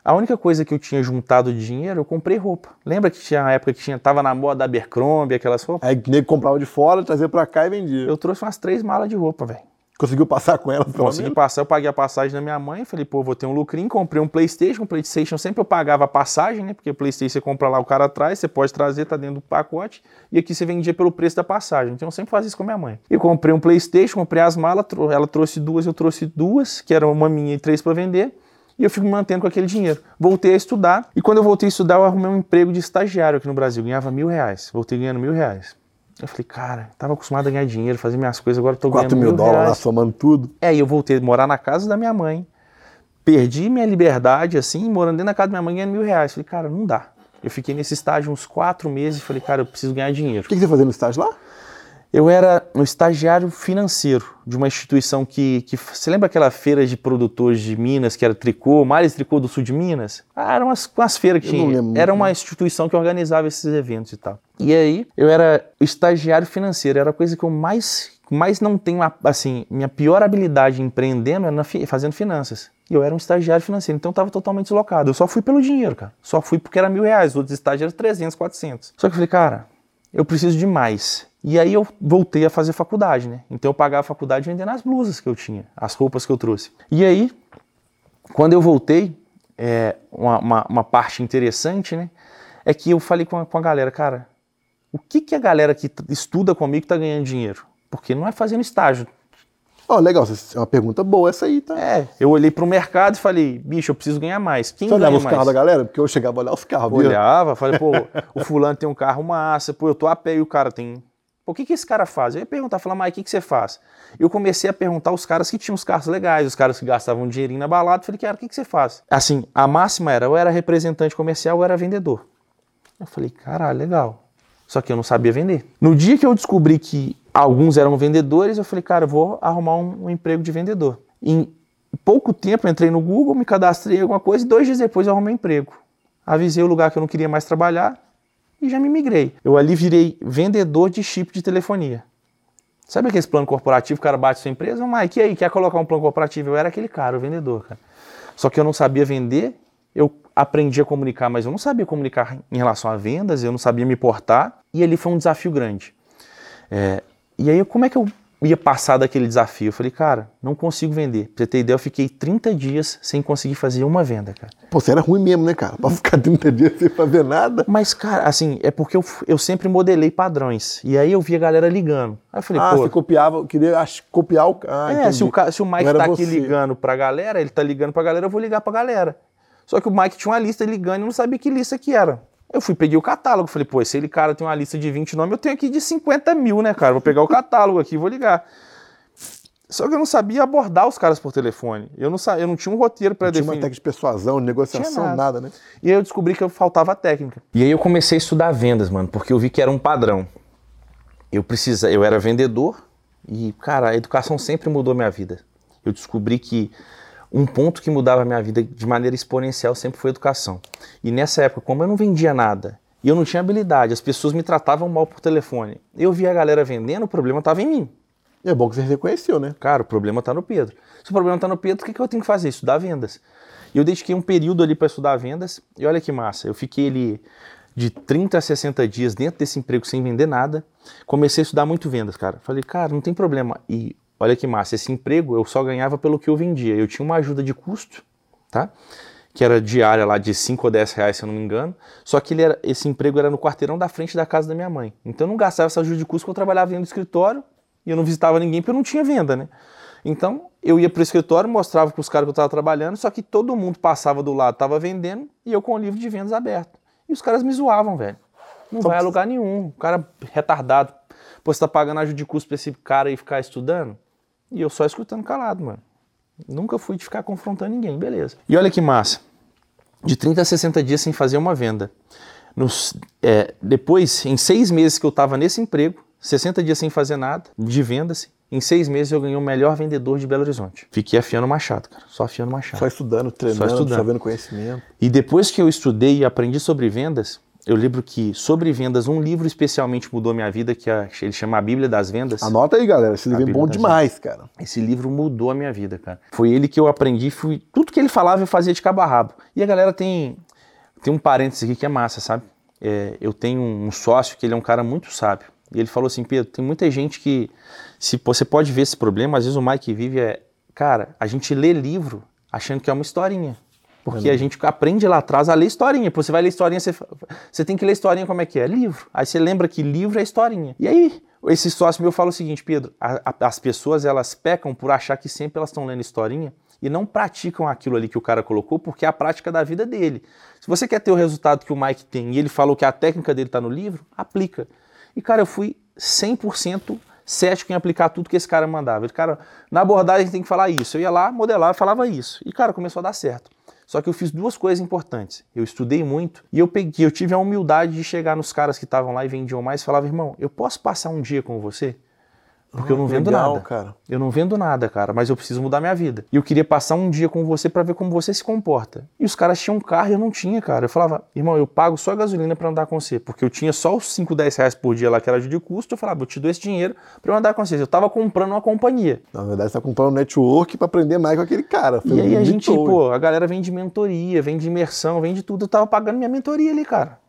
a única coisa que eu tinha juntado de dinheiro, eu comprei roupa. Lembra que tinha uma época que tinha, tava na moda da Abercrombie, aquelas roupas? Aí nego comprava de fora, trazia pra cá e vendia. Eu trouxe umas três malas de roupa, velho. Conseguiu passar com ela? Consegui passar, eu paguei a passagem da minha mãe, falei, pô, vou ter um lucrinho, comprei um Playstation, um Playstation sempre eu pagava a passagem, né, porque o Playstation você compra lá, o cara traz, você pode trazer, tá dentro do pacote, e aqui você vendia pelo preço da passagem, então eu sempre fazia isso com a minha mãe. Eu comprei um Playstation, comprei as malas, ela trouxe duas, eu trouxe duas, que eram uma minha e três para vender, e eu fico me mantendo com aquele dinheiro. Voltei a estudar, e quando eu voltei a estudar, eu arrumei um emprego de estagiário aqui no Brasil, ganhava mil reais, voltei ganhando mil reais. Eu falei, cara, tava acostumado a ganhar dinheiro, fazer minhas coisas, agora tô 4 ganhando mil, mil dólares lá, somando tudo. É, e eu voltei a morar na casa da minha mãe. Perdi minha liberdade, assim, morando dentro da casa da minha mãe, ganhando mil reais. Falei, cara, não dá. Eu fiquei nesse estágio uns quatro meses e falei, cara, eu preciso ganhar dinheiro. O que, que você fazia no estágio lá? Eu era um estagiário financeiro de uma instituição que, que. Você lembra aquela feira de produtores de Minas, que era tricô, Mares Tricô do Sul de Minas? Ah, eram umas, umas feiras que eu tinha. Era uma instituição que organizava esses eventos e tal. E aí, eu era estagiário financeiro, era a coisa que eu mais, mais não tenho. Assim, minha pior habilidade empreendendo era fazendo finanças. E eu era um estagiário financeiro, então eu estava totalmente deslocado. Eu só fui pelo dinheiro, cara. Só fui porque era mil reais, os outros estágios eram 300, 400. Só que eu falei, cara, eu preciso de mais. E aí eu voltei a fazer faculdade, né? Então eu pagava a faculdade vendendo as blusas que eu tinha, as roupas que eu trouxe. E aí, quando eu voltei, é, uma, uma, uma, parte interessante, né? É que eu falei com a, com a galera, cara, o que, que a galera que estuda comigo está ganhando dinheiro? Porque não é fazendo estágio. Oh, legal, é uma pergunta boa essa aí, tá? É, eu olhei para o mercado e falei, bicho, eu preciso ganhar mais. Quem Você olhava os carros da galera? Porque eu chegava a olhar os carros, Olhava, falei, pô, o fulano tem um carro massa, pô, eu tô a pé e o cara tem Pô, o que, que esse cara faz? Eu ia perguntar, falar, mas o que, que você faz? Eu comecei a perguntar os caras que tinham os carros legais, os caras que gastavam um dinheirinho na balada. Falei, cara, o que, que você faz? Assim, a máxima era, ou era representante comercial ou era vendedor. Eu falei, caralho, legal. Só que eu não sabia vender. No dia que eu descobri que alguns eram vendedores, eu falei, cara, eu vou arrumar um, um emprego de vendedor. Em pouco tempo eu entrei no Google, me cadastrei alguma coisa e dois dias depois eu arrumei um emprego. Avisei o lugar que eu não queria mais trabalhar e já me migrei. Eu ali virei vendedor de chip de telefonia. Sabe aquele plano corporativo, o cara bate sua empresa? Mas Mike, e aí, quer colocar um plano corporativo? Eu era aquele cara, o vendedor, cara. Só que eu não sabia vender, eu aprendi a comunicar, mas eu não sabia comunicar em relação a vendas, eu não sabia me portar, e ali foi um desafio grande. É, e aí, como é que eu ia passar daquele desafio. Eu falei, cara, não consigo vender. Pra você ter ideia, eu fiquei 30 dias sem conseguir fazer uma venda, cara. Pô, você era ruim mesmo, né, cara? Pra ficar 30 dias sem fazer nada. Mas, cara, assim, é porque eu, eu sempre modelei padrões. E aí eu via a galera ligando. Aí eu falei, ah, pô. você copiava, queria acho, copiar o. Ah, é, se o, se o Mike tá aqui você. ligando pra galera, ele tá ligando pra galera, eu vou ligar pra galera. Só que o Mike tinha uma lista ligando e não sabia que lista que era. Eu fui, peguei o catálogo, falei, pô, se ele cara tem uma lista de 20 nomes, eu tenho aqui de 50 mil, né, cara? Vou pegar o catálogo aqui e vou ligar. Só que eu não sabia abordar os caras por telefone. Eu não, eu não tinha um roteiro para Tinha uma definir. técnica de persuasão, negociação, nada. nada. né? E aí eu descobri que eu faltava técnica. E aí eu comecei a estudar vendas, mano, porque eu vi que era um padrão. Eu precisa, eu era vendedor e, cara, a educação sempre mudou minha vida. Eu descobri que um ponto que mudava a minha vida de maneira exponencial sempre foi a educação. E nessa época, como eu não vendia nada e eu não tinha habilidade, as pessoas me tratavam mal por telefone. Eu via a galera vendendo, o problema estava em mim. E é bom que você reconheceu, né? Cara, o problema está no Pedro. Se o problema está no Pedro, o que, que eu tenho que fazer? Estudar vendas. E eu dediquei um período ali para estudar vendas. E olha que massa, eu fiquei ali de 30 a 60 dias dentro desse emprego sem vender nada. Comecei a estudar muito vendas, cara. Falei, cara, não tem problema. E olha que massa, esse emprego eu só ganhava pelo que eu vendia. Eu tinha uma ajuda de custo, tá? Que era diária lá de 5 ou 10 reais, se eu não me engano. Só que era, esse emprego era no quarteirão da frente da casa da minha mãe. Então eu não gastava essa ajuda de custo porque eu trabalhava dentro do escritório e eu não visitava ninguém porque eu não tinha venda, né? Então eu ia pro escritório, mostrava para os caras que eu estava trabalhando, só que todo mundo passava do lado, estava vendendo e eu com o livro de vendas aberto. E os caras me zoavam, velho. Não vai a lugar nenhum. O cara retardado. Pô, você tá pagando ajuda de custo pra esse cara e ficar estudando? E eu só escutando calado, mano. Nunca fui de ficar confrontando ninguém, beleza. E olha que massa. De 30 a 60 dias sem fazer uma venda. Nos, é, depois, em seis meses que eu tava nesse emprego, 60 dias sem fazer nada, de vendas, em seis meses eu ganhei o melhor vendedor de Belo Horizonte. Fiquei afiando machado, cara. Só afiando machado. Só estudando, treinando, estudando. absorvendo conhecimento. E depois que eu estudei e aprendi sobre vendas, eu lembro que sobre vendas, um livro especialmente mudou minha vida, que é- ele chama A Bíblia das Vendas. Anota aí, galera. Esse livro é Bíblia bom demais, cara. Esse livro mudou a minha vida, cara. Foi ele que eu aprendi, fui tudo que ele falava eu fazia de cabo a rabo. E a galera tem tem um parênteses aqui que é massa, sabe? É, eu tenho um sócio que ele é um cara muito sábio. E ele falou assim, Pedro, tem muita gente que se você pode ver esse problema, às vezes o Mike vive é, cara, a gente lê livro achando que é uma historinha. Porque a gente aprende lá atrás a ler historinha. Pô, Você vai ler historinha, você, você tem que ler historinha como é que é? Livro. Aí você lembra que livro é historinha. E aí, esse sócio meu fala o seguinte, Pedro, a- a- as pessoas elas pecam por achar que sempre elas estão lendo historinha e não praticam aquilo ali que o cara colocou porque é a prática da vida dele. Se você quer ter o resultado que o Mike tem e ele falou que a técnica dele está no livro, aplica. E cara, eu fui 100% cético em aplicar tudo que esse cara mandava. Ele, cara, na abordagem tem que falar isso. Eu ia lá, modelava, falava isso. E cara, começou a dar certo. Só que eu fiz duas coisas importantes. Eu estudei muito e eu peguei, eu tive a humildade de chegar nos caras que estavam lá e vendiam mais e falava, irmão, eu posso passar um dia com você? Porque eu não vendo Legal, nada. cara. Eu não vendo nada, cara, mas eu preciso mudar minha vida. E eu queria passar um dia com você pra ver como você se comporta. E os caras tinham um carro e eu não tinha, cara. Eu falava, irmão, eu pago só a gasolina pra andar com você. Porque eu tinha só os 5, 10 reais por dia lá que era de custo. Eu falava, eu te dou esse dinheiro pra eu andar com você. Eu tava comprando uma companhia. Na verdade, você tá comprando um network pra aprender mais com aquele cara. Foi E aí a gente, pô, a galera vem de mentoria, vem de imersão, vem de tudo. Eu tava pagando minha mentoria ali, cara.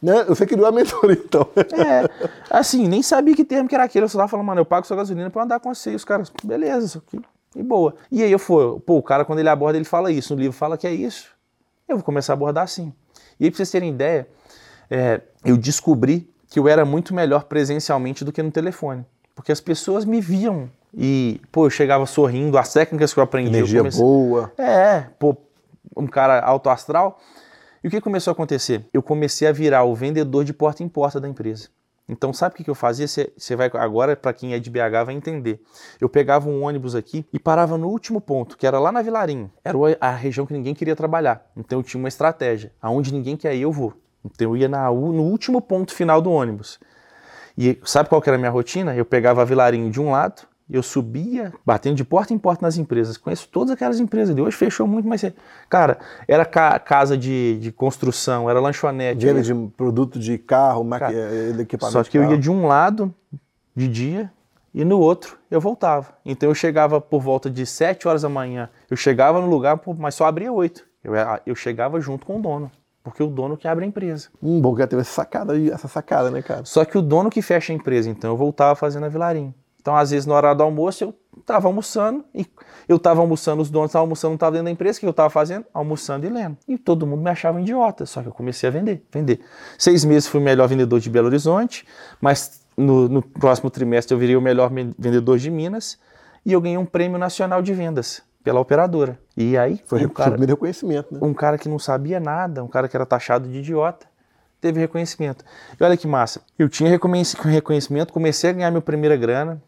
Né? Você criou a mentoria, então. É, assim, nem sabia que termo que era aquele. Eu só tava falando, mano, eu pago sua gasolina pra andar com você. E os caras, beleza, isso aqui, e boa. E aí eu fui, pô, o cara quando ele aborda, ele fala isso. No livro fala que é isso. Eu vou começar a abordar assim. E aí, pra vocês terem ideia, é, eu descobri que eu era muito melhor presencialmente do que no telefone. Porque as pessoas me viam. E, pô, eu chegava sorrindo, as técnicas que eu aprendi. Energia eu comecei... boa. É, pô, um cara alto astral. E o que começou a acontecer? Eu comecei a virar o vendedor de porta em porta da empresa. Então, sabe o que, eu fazia? Você vai agora, para quem é de BH, vai entender. Eu pegava um ônibus aqui e parava no último ponto, que era lá na Vilarinho. Era a região que ninguém queria trabalhar. Então, eu tinha uma estratégia. Aonde ninguém quer ir, eu vou. Então, eu ia na, no último ponto final do ônibus. E sabe qual que era a minha rotina? Eu pegava a Vilarinho de um lado, eu subia, batendo de porta em porta nas empresas. Conheço todas aquelas empresas. De hoje fechou muito, mas, cara, era ca casa de, de construção, era lanchonete. Venda de produto de carro, eh, de equipamento. Só que eu ia de um lado de dia e no outro eu voltava. Então eu chegava por volta de 7 horas da manhã. Eu chegava no lugar, mas só abria 8. Eu, eu chegava junto com o dono. Porque o dono que abre a empresa. Hum, bom que teve essa sacada, essa sacada, né, cara? Só que o dono que fecha a empresa, então eu voltava fazendo a Vilarim. Então, às vezes, na hora do almoço, eu estava almoçando e eu estava almoçando, os donos estavam almoçando, não estavam dentro da empresa, o que eu estava fazendo? Almoçando e lendo. E todo mundo me achava idiota, só que eu comecei a vender, vender. Seis meses fui o melhor vendedor de Belo Horizonte, mas no, no próximo trimestre eu virei o melhor vendedor de Minas e eu ganhei um prêmio nacional de vendas pela operadora. E aí foi um cara, primeiro reconhecimento, né? Um cara que não sabia nada, um cara que era taxado de idiota, teve reconhecimento. E olha que massa, eu tinha reconhecimento, comecei a ganhar minha primeira grana,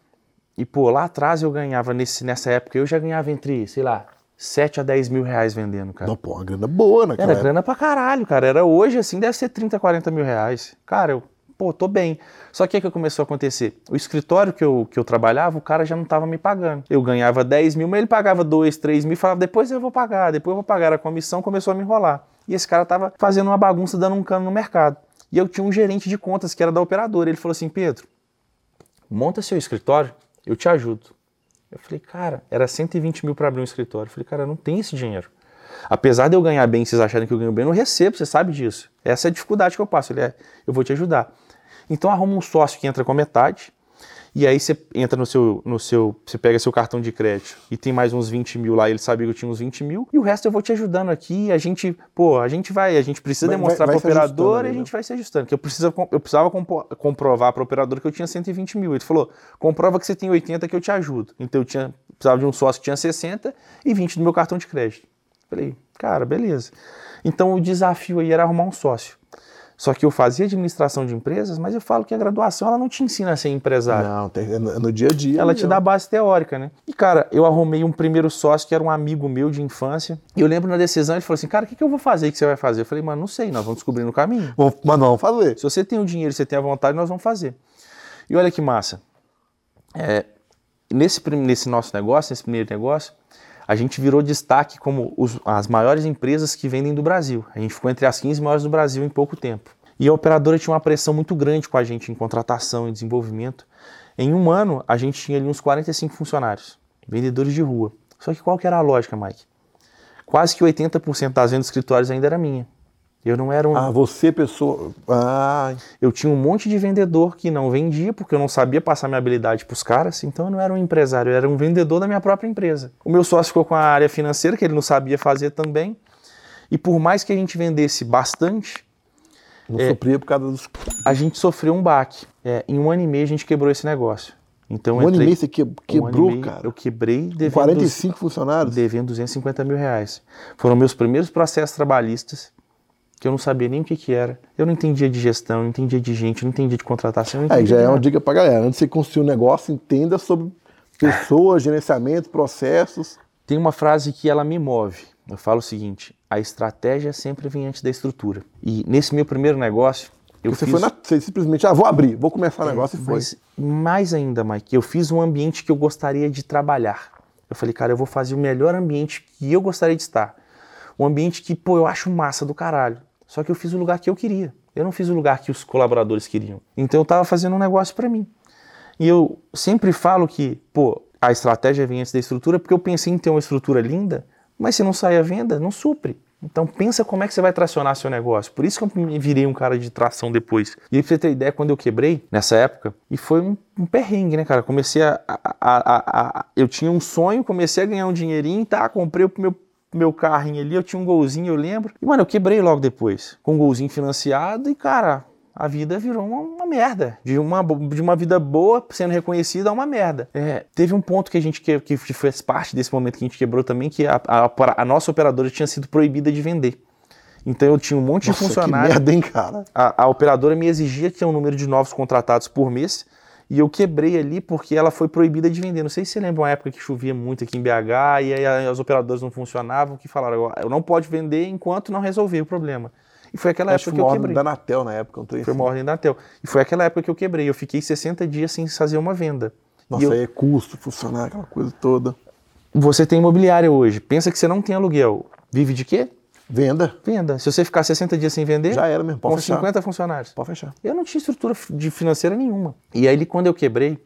e, pô, lá atrás eu ganhava, nesse, nessa época, eu já ganhava entre, sei lá, 7 a 10 mil reais vendendo, cara. Não, pô, uma grana boa, né? Era grana pra caralho, cara. Era hoje, assim, deve ser 30, 40 mil reais. Cara, eu, pô, tô bem. Só que o que começou a acontecer? O escritório que eu, que eu trabalhava, o cara já não tava me pagando. Eu ganhava 10 mil, mas ele pagava 2, 3 mil e falava, depois eu vou pagar, depois eu vou pagar. A comissão começou a me enrolar. E esse cara tava fazendo uma bagunça, dando um cano no mercado. E eu tinha um gerente de contas que era da operadora. Ele falou assim, Pedro, monta seu escritório eu te ajudo. Eu falei, cara, era 120 mil para abrir um escritório. Eu falei, cara, não tenho esse dinheiro. Apesar de eu ganhar bem, vocês acharem que eu ganho bem, eu não recebo, você sabe disso. Essa é a dificuldade que eu passo. Ele é, eu vou te ajudar. Então arruma um sócio que entra com metade, e aí você entra no seu, no seu, você pega seu cartão de crédito e tem mais uns 20 mil lá, ele sabia que eu tinha uns 20 mil, e o resto eu vou te ajudando aqui, a gente, pô, a gente vai, a gente precisa vai, demonstrar para o operador e a gente né? vai se ajustando, que eu, precisa, eu precisava comprovar para o operador que eu tinha 120 mil, ele falou, comprova que você tem 80 que eu te ajudo, então eu tinha, precisava de um sócio que tinha 60 e 20 do meu cartão de crédito. Falei, cara, beleza. Então o desafio aí era arrumar um sócio. Só que eu fazia administração de empresas, mas eu falo que a graduação ela não te ensina a ser empresário. Não, tem, é no é dia a dia. Ela te dá base teórica, né? E, cara, eu arrumei um primeiro sócio que era um amigo meu de infância. E eu lembro na decisão, ele falou assim: cara, o que, que eu vou fazer? O que você vai fazer? Eu falei, mano, não sei, nós vamos descobrir no caminho. Mas não vamos fazer. Se você tem o dinheiro, você tem a vontade, nós vamos fazer. E olha que massa. É, nesse, nesse nosso negócio, nesse primeiro negócio, a gente virou destaque como os, as maiores empresas que vendem do Brasil. A gente ficou entre as 15 maiores do Brasil em pouco tempo. E a operadora tinha uma pressão muito grande com a gente em contratação e desenvolvimento. Em um ano, a gente tinha ali uns 45 funcionários, vendedores de rua. Só que qual que era a lógica, Mike? Quase que 80% das vendas escritórios ainda era minha. Eu não era um. Ah, você, pessoa. Ah. Eu tinha um monte de vendedor que não vendia, porque eu não sabia passar minha habilidade para os caras, então eu não era um empresário, eu era um vendedor da minha própria empresa. O meu sócio ficou com a área financeira, que ele não sabia fazer também. E por mais que a gente vendesse bastante. Não é, sofria por causa dos. A gente sofreu um baque. É, em um ano e meio a gente quebrou esse negócio. Então, um entrei, ano e meio você quebrou, um meio, cara? Eu quebrei devendo. 45 funcionários? Devendo 250 mil reais. Foram meus primeiros processos trabalhistas que eu não sabia nem o que, que era. Eu não entendia de gestão, não entendia de gente, não entendia de contratação. Aí já é uma dica para galera. Antes de você construir um negócio, entenda sobre pessoas, gerenciamento, processos. Tem uma frase que ela me move. Eu falo o seguinte: a estratégia sempre vem antes da estrutura. E nesse meu primeiro negócio, eu você fiz... foi na... você simplesmente, ah, vou abrir, vou começar o é, negócio e foi. Mas mais ainda, Mike, eu fiz um ambiente que eu gostaria de trabalhar. Eu falei, cara, eu vou fazer o melhor ambiente que eu gostaria de estar. Um ambiente que, pô, eu acho massa do caralho. Só que eu fiz o lugar que eu queria. Eu não fiz o lugar que os colaboradores queriam. Então eu estava fazendo um negócio para mim. E eu sempre falo que, pô, a estratégia vem antes da estrutura, porque eu pensei em ter uma estrutura linda, mas se não sair a venda, não supre. Então pensa como é que você vai tracionar seu negócio. Por isso que eu me virei um cara de tração depois. E aí, pra você ter ideia, quando eu quebrei, nessa época, e foi um, um perrengue, né, cara? Comecei a, a, a, a, Eu tinha um sonho, comecei a ganhar um dinheirinho, tá? Comprei o meu meu carrinho ali, eu tinha um golzinho, eu lembro. E, mano, eu quebrei logo depois, com um golzinho financiado e, cara, a vida virou uma, uma, merda. De uma, de uma vida boa, sendo reconhecida, a uma merda. É, teve um ponto que a gente que, que fez parte desse momento que a gente quebrou também, que a, a, a nossa operadora tinha sido proibida de vender. Então eu tinha um monte Nossa, de funcionário. Que merda, hein, cara? A, a operadora me exigia ter um número de novos contratados por mês. E eu quebrei ali porque ela foi proibida de vender. Não sei se você lembra uma época que chovia muito aqui em BH e aí as operadoras não funcionavam, que falaram, eu não pode vender enquanto não resolver o problema. E foi aquela Acho época que eu uma quebrei. ordem da Anatel na época, não tô Foi uma ordem da Tel. E foi aquela época que eu quebrei. Eu fiquei 60 dias sem fazer uma venda. Nossa, eu- aí é custo, funcionário, aquela coisa toda. Você tem imobiliária hoje. Pensa que você não tem aluguel. Vive de quê? Venda, Venda. Se você ficar 60 dias sem vender, já era mesmo, pode com fechar. 50 funcionários. Pode fechar. Eu não tinha estrutura de financeira nenhuma. E aí, quando eu quebrei,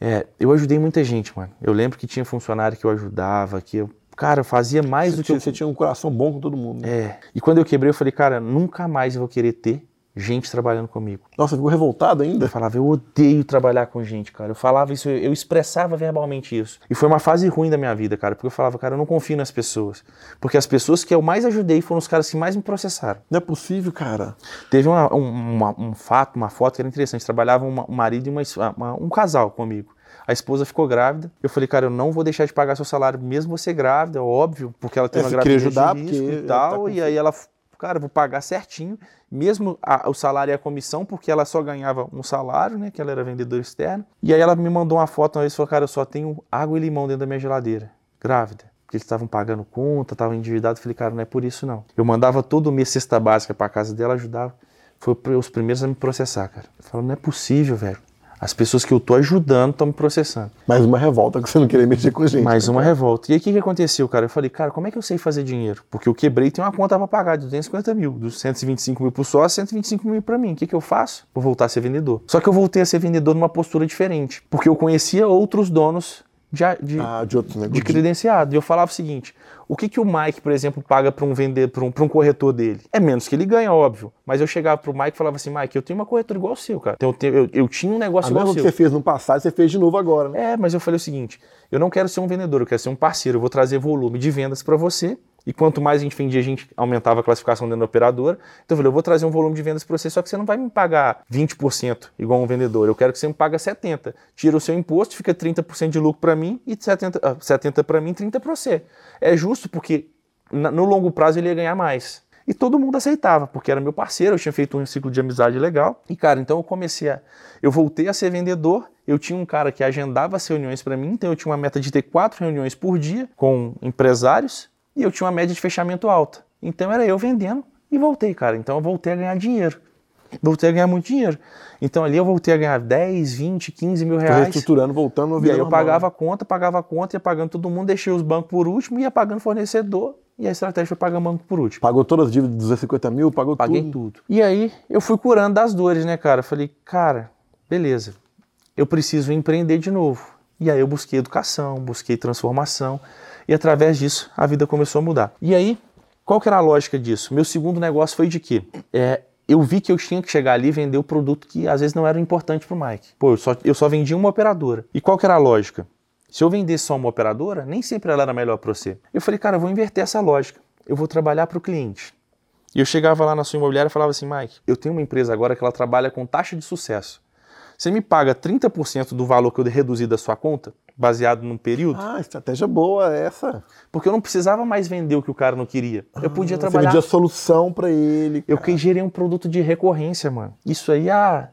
é, eu ajudei muita gente, mano. Eu lembro que tinha funcionário que eu ajudava, que eu, cara, eu fazia mais Você do que tinha, eu. você tinha um coração bom com todo mundo. né? É. E quando eu quebrei, eu falei, cara, nunca mais eu vou querer ter gente trabalhando comigo. Nossa, ficou revoltado ainda? Eu falava, eu odeio trabalhar com gente, cara. Eu falava isso, eu expressava verbalmente isso. E foi uma fase ruim da minha vida, cara, porque eu falava, cara, eu não confio nas pessoas. Porque as pessoas que eu mais ajudei foram os caras que mais me processaram. Não é possível, cara. Teve uma- um, uma- um fato, uma foto que era interessante. Trabalhava um marido e uma uma- um casal comigo. A esposa ficou grávida. Eu falei, cara, eu não vou deixar de pagar seu salário, mesmo você grávida, é óbvio, porque ela tem É, uma gravidez ajudar, de risco porque e tal. tá e aí ela, cara, eu vou pagar certinho, mesmo a- o salário e a comissão, porque ela só ganhava um salário, né? Que ela era vendedora externa. E aí ela me mandou uma foto uma vez e falou, cara, eu só tenho água e limão dentro da minha geladeira, grávida. Porque eles estavam pagando conta, estavam endividados. Falei, cara, não é por isso não. Eu mandava todo mês cesta básica pra casa dela, ajudava. Foi os primeiros a me processar, cara. Eu falo, não é possível, velho. As pessoas que eu tô ajudando estão me processando. Mais uma revolta que você não queria mexer com gente. Mais né, uma cara? revolta. E aí o que, que aconteceu, cara? Eu falei, cara, como é que eu sei fazer dinheiro? Porque eu quebrei e tem uma conta pra pagar de 250 mil. Dos 125 mil pro sócio, 125 mil pra mim. O que, que eu faço? Vou voltar a ser vendedor. Só que eu voltei a ser vendedor numa postura diferente. Porque eu conhecia outros donos de, a- de, Ah, de de credenciado. E eu falava o seguinte: o que, que o Mike, por exemplo, paga para um vender, para um, pra um corretor dele? É menos que ele ganha, óbvio. Mas eu chegava pro Mike e falava assim: Mike, eu tenho uma corretora igual ao seu, cara. Então, eu, tenho- eu, eu tinha um A negócio igual mesma ao que seu. você fez no passado, você fez de novo agora, né? É, mas eu falei o seguinte: eu não quero ser um vendedor, eu quero ser um parceiro. Eu vou trazer volume de vendas para você. E quanto mais a gente vendia, a gente aumentava a classificação dentro da operadora. Então eu falei, eu vou trazer um volume de vendas para você, só que você não vai me pagar 20% igual um vendedor. Eu quero que você me pague 70%. Tira o seu imposto, fica 30% de lucro para mim e 70%, ah, 70 para mim e 30% para você. É justo porque no longo prazo ele ia ganhar mais. E todo mundo aceitava, porque era meu parceiro, eu tinha feito um ciclo de amizade legal. E, cara, então eu comecei a. Eu voltei a ser vendedor. Eu tinha um cara que agendava as reuniões para mim, então eu tinha uma meta de ter quatro reuniões por dia com empresários e eu tinha uma média de fechamento alta. Então era eu vendendo e voltei, cara. Então eu voltei a ganhar dinheiro. Voltei a ganhar muito dinheiro. Então ali eu voltei a ganhar 10, 20, 15 mil reais. reestruturando, voltando E aí eu pagava né? a conta, pagava a conta, ia pagando todo mundo, deixei os bancos por último, ia pagando fornecedor. E a estratégia foi pagar banco por último. Pagou todas as dívidas de 250 mil, pagou Paguei tudo. tudo. E aí eu fui curando das dores, né, cara? Falei, cara, beleza, eu preciso empreender de novo. E aí eu busquei educação, busquei transformação. E através disso a vida começou a mudar. E aí, qual que era a lógica disso? Meu segundo negócio foi de quê? É, eu vi que eu tinha que chegar ali e vender o produto que às vezes não era importante pro Mike. Pô, eu só, eu só vendia uma operadora. E qual que era a lógica? Se eu vendesse só uma operadora, nem sempre ela era melhor para você. Eu falei, cara, eu vou inverter essa lógica. Eu vou trabalhar para o cliente. E eu chegava lá na sua imobiliária e falava assim, Mike, eu tenho uma empresa agora que ela trabalha com taxa de sucesso. Você me paga 30% do valor que eu reduzi da sua conta, baseado num período, Ah, estratégia boa essa. porque eu não precisava mais vender o que o cara não queria. Eu podia Você trabalhar. vendia solução pra ele. Eu cara. que gerei um produto de recorrência, mano. Isso aí há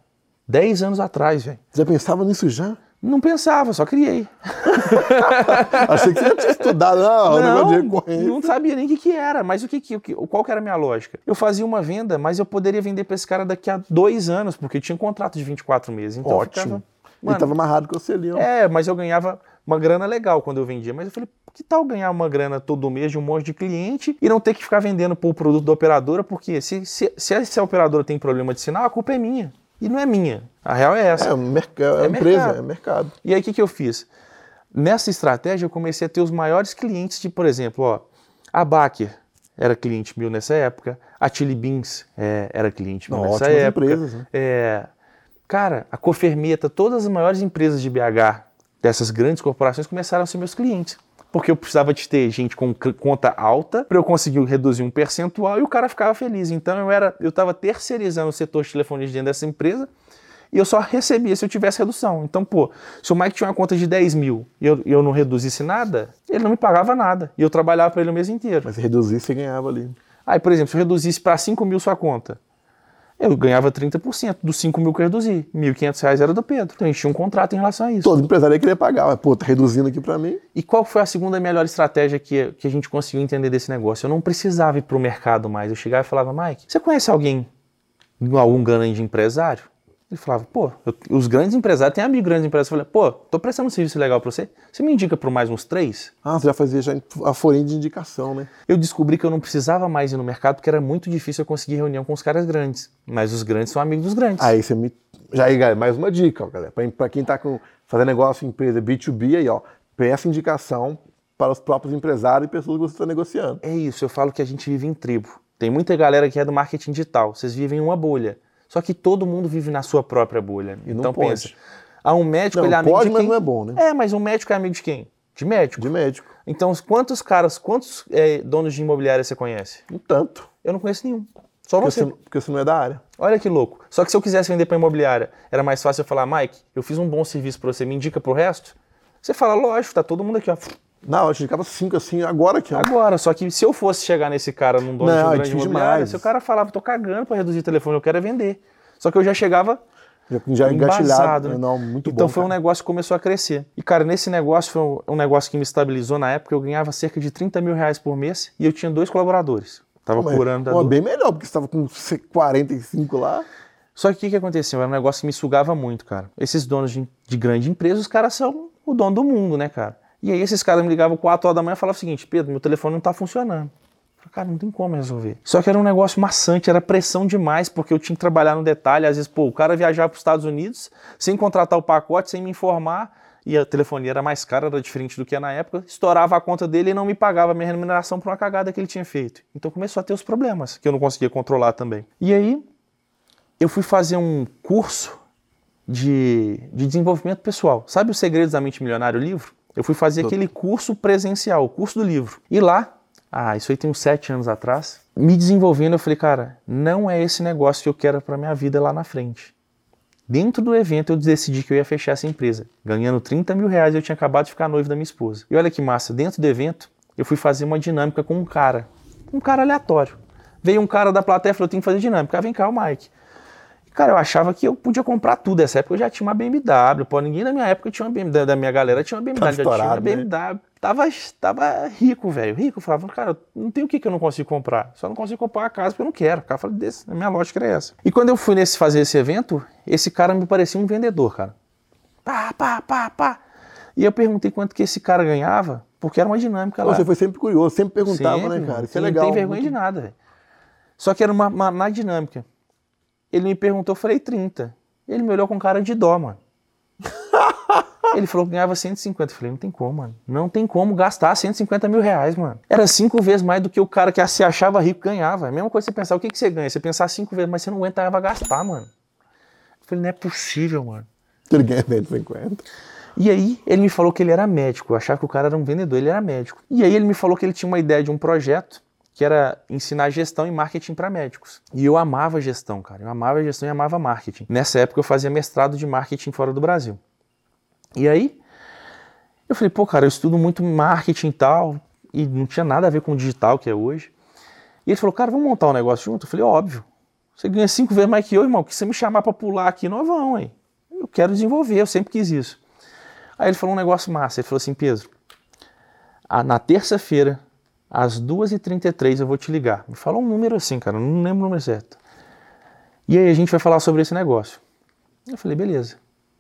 10 anos atrás, velho. Já pensava nisso já? Não pensava, só criei. [laughs] Achei que você tinha estudado. Não, o negócio de recorrência. não sabia nem o que, que era, mas o que, que, qual que era a minha lógica? Eu fazia uma venda, mas eu poderia vender para esse cara daqui a dois anos, porque eu tinha um contrato de 24 meses. Então eu Ótimo. ficava- Mano, tava amarrado com ali, ó. É, mas eu ganhava uma grana legal quando eu vendia. Mas eu falei, que tal ganhar uma grana todo mês de um monte de cliente e não ter que ficar vendendo pro produto da operadora? Porque se, se, se essa operadora tem problema de sinal, a culpa é minha. E não é minha. A real é essa. É, merc- é, É empresa, mercado. é mercado. E aí o que, que eu fiz? Nessa estratégia eu comecei a ter os maiores clientes de, por exemplo, ó, a Baker era cliente meu nessa época, a Chili Beans é, era cliente meu Não, nessa época. empresas, né? É, cara, a Cofermeta, todas as maiores empresas de BH, dessas grandes corporações, começaram a ser meus clientes. Porque eu precisava de ter gente com conta alta para eu conseguir reduzir um percentual e o cara ficava feliz. Então eu era, eu estava terceirizando o setor de telefonia dentro dessa empresa e eu só recebia se eu tivesse redução. Então, pô, se o Mike tinha uma conta de 10 mil e eu, eu não reduzisse nada, ele não me pagava nada. E eu trabalhava para ele o mês inteiro. Mas se reduzir, você ganhava ali. Aí, por exemplo, se eu reduzisse para 5 mil sua conta, eu ganhava 30% dos 5 mil que eu reduzi. R$ 1.500 era do Pedro. Então a gente tinha um contrato em relação a isso. Todo empresário ia querer pagar, mas pô, tá reduzindo aqui para mim. E qual foi a segunda melhor estratégia que, que a gente conseguiu entender desse negócio? Eu não precisava ir para o mercado mais. Eu chegava e falava, Mike, você conhece alguém, algum grande empresário? Ele falava, pô, eu, os grandes empresários, tem amigo grandes empresários. Eu falei, pô, tô prestando um serviço legal para você. Você me indica por mais uns três? Ah, você já fazia já a folhinha de indicação, né? Eu descobri que eu não precisava mais ir no mercado porque era muito difícil eu conseguir reunião com os caras grandes. Mas os grandes são amigos dos grandes. Aí você me. Já aí, galera, mais uma dica, ó, galera. Para quem tá com, fazendo negócio em empresa B2B aí, ó, peça indicação para os próprios empresários e pessoas que você está negociando. É isso, eu falo que a gente vive em tribo. Tem muita galera que é do marketing digital. Vocês vivem em uma bolha. Só que todo mundo vive na sua própria bolha. E não então pode. pensa. Ah, um médico Não, ele é amigo pode, de mas quem? não é bom, né? É, mas um médico é amigo de quem? De médico. De médico. Então, quantos caras, quantos é, donos de imobiliária você conhece? Um tanto. Eu não conheço nenhum. Só Porque você. você, porque você não é da área. Olha que louco. Só que se eu quisesse vender para imobiliária, era mais fácil eu falar, Mike, eu fiz um bom serviço para você, me indica pro resto? Você fala, lógico, tá todo mundo aqui, ó. Não, eu indicava cinco assim, agora aqui, ó. Agora, só que se eu fosse chegar nesse cara num dono Não, de um é grande demais. se o cara falava, tô cagando para reduzir o telefone, eu quero é vender. Só que eu já chegava Já, já engatilhado. né? Não, muito então bom. foi um cara. negócio que começou a crescer. E, cara, nesse negócio foi um- um negócio que me estabilizou na época. Eu ganhava cerca de 30 mil reais por mês e eu tinha dois colaboradores. Tava Mas, curando da pô, dor. bem melhor, porque você estava com 45 lá. Só que o que, que aconteceu? Era um negócio que me sugava muito, cara. Esses donos de, de grande empresa, os caras são o dono do mundo, né, cara? E aí esses caras me ligavam 4 horas da manhã e falavam o seguinte, Pedro, meu telefone não tá funcionando. Cara, não tem como resolver. Só que era um negócio maçante, era pressão demais, porque eu tinha que trabalhar no detalhe. Às vezes, pô, o cara viajava para os Estados Unidos sem contratar o pacote, sem me informar, e a telefonia era mais cara, era diferente do que é na época, estourava a conta dele e não me pagava a minha remuneração por uma cagada que ele tinha feito. Então começou a ter os problemas, que eu não conseguia controlar também. E aí, eu fui fazer um curso de, de desenvolvimento pessoal. Sabe os Segredos da Mente Milionária, o livro? Eu fui fazer aquele curso presencial, o curso do livro. E lá, ah, isso aí tem uns sete anos atrás, me desenvolvendo, eu falei, cara, não é esse negócio que eu quero para minha vida lá na frente. Dentro do evento eu decidi que eu ia fechar essa empresa. Ganhando 30 mil reais eu tinha acabado de ficar noivo da minha esposa. E olha que massa, dentro do evento eu fui fazer uma dinâmica com um cara. Um cara aleatório. Veio um cara da plateia e falou, eu tenho que fazer dinâmica. Ah, vem cá, o Mike. Cara, eu achava que eu podia comprar tudo. Essa época eu já tinha uma BMW. Pô, ninguém na minha época tinha uma BMW. Da minha galera tinha uma BMW. Tava já tinha uma estourado, né? BMW. Tava, tava rico, velho. Rico. Eu falava, cara, não tem o que, que eu não consigo comprar. Só não consigo comprar uma casa porque eu não quero. O cara falou desse. A minha lógica era essa. E quando eu fui nesse, fazer esse evento, esse cara me parecia um vendedor, cara. Pá, pá, pá, pá. E eu perguntei quanto que esse cara ganhava, porque era uma dinâmica lá. Você foi sempre curioso, sempre perguntava, Sempre, né, cara? Isso é Não legal. tem vergonha muito- de nada, velho. Só que era uma, uma- na dinâmica. Ele me perguntou, eu falei 30. Ele me olhou com cara de dó, mano. [laughs] Ele falou que ganhava 150. Eu falei, não tem como, mano. Não tem como gastar 150 mil reais, mano. Era cinco vezes mais do que o cara que se achava rico ganhava. É a mesma coisa você pensar, o que, que você ganha? Você pensar cinco vezes, mas você não aguentava gastar, mano. Eu falei, não é possível, mano. Ele ganha 150. E aí ele me falou que ele era médico. Eu achava que o cara era um vendedor, ele era médico. E aí ele me falou que ele tinha uma ideia de um projeto que era ensinar gestão e marketing para médicos. E eu amava gestão, cara. Eu amava gestão e amava marketing. Nessa época eu fazia mestrado de marketing fora do Brasil. E aí eu falei, pô, cara, eu estudo muito marketing e tal, e não tinha nada a ver com o digital que é hoje. E ele falou, cara, vamos montar um negócio junto? Eu falei, óbvio. Você ganha cinco vezes mais que eu, irmão. Que você me chamar para pular aqui, nós vamos, hein? Eu quero desenvolver, eu sempre quis isso. Aí ele falou um negócio massa. Ele falou assim, Pedro, na terça-feira, às 2h33, eu vou te ligar. Me fala um número assim, cara, eu não lembro o número certo. E aí a gente vai falar sobre esse negócio. Eu falei, beleza.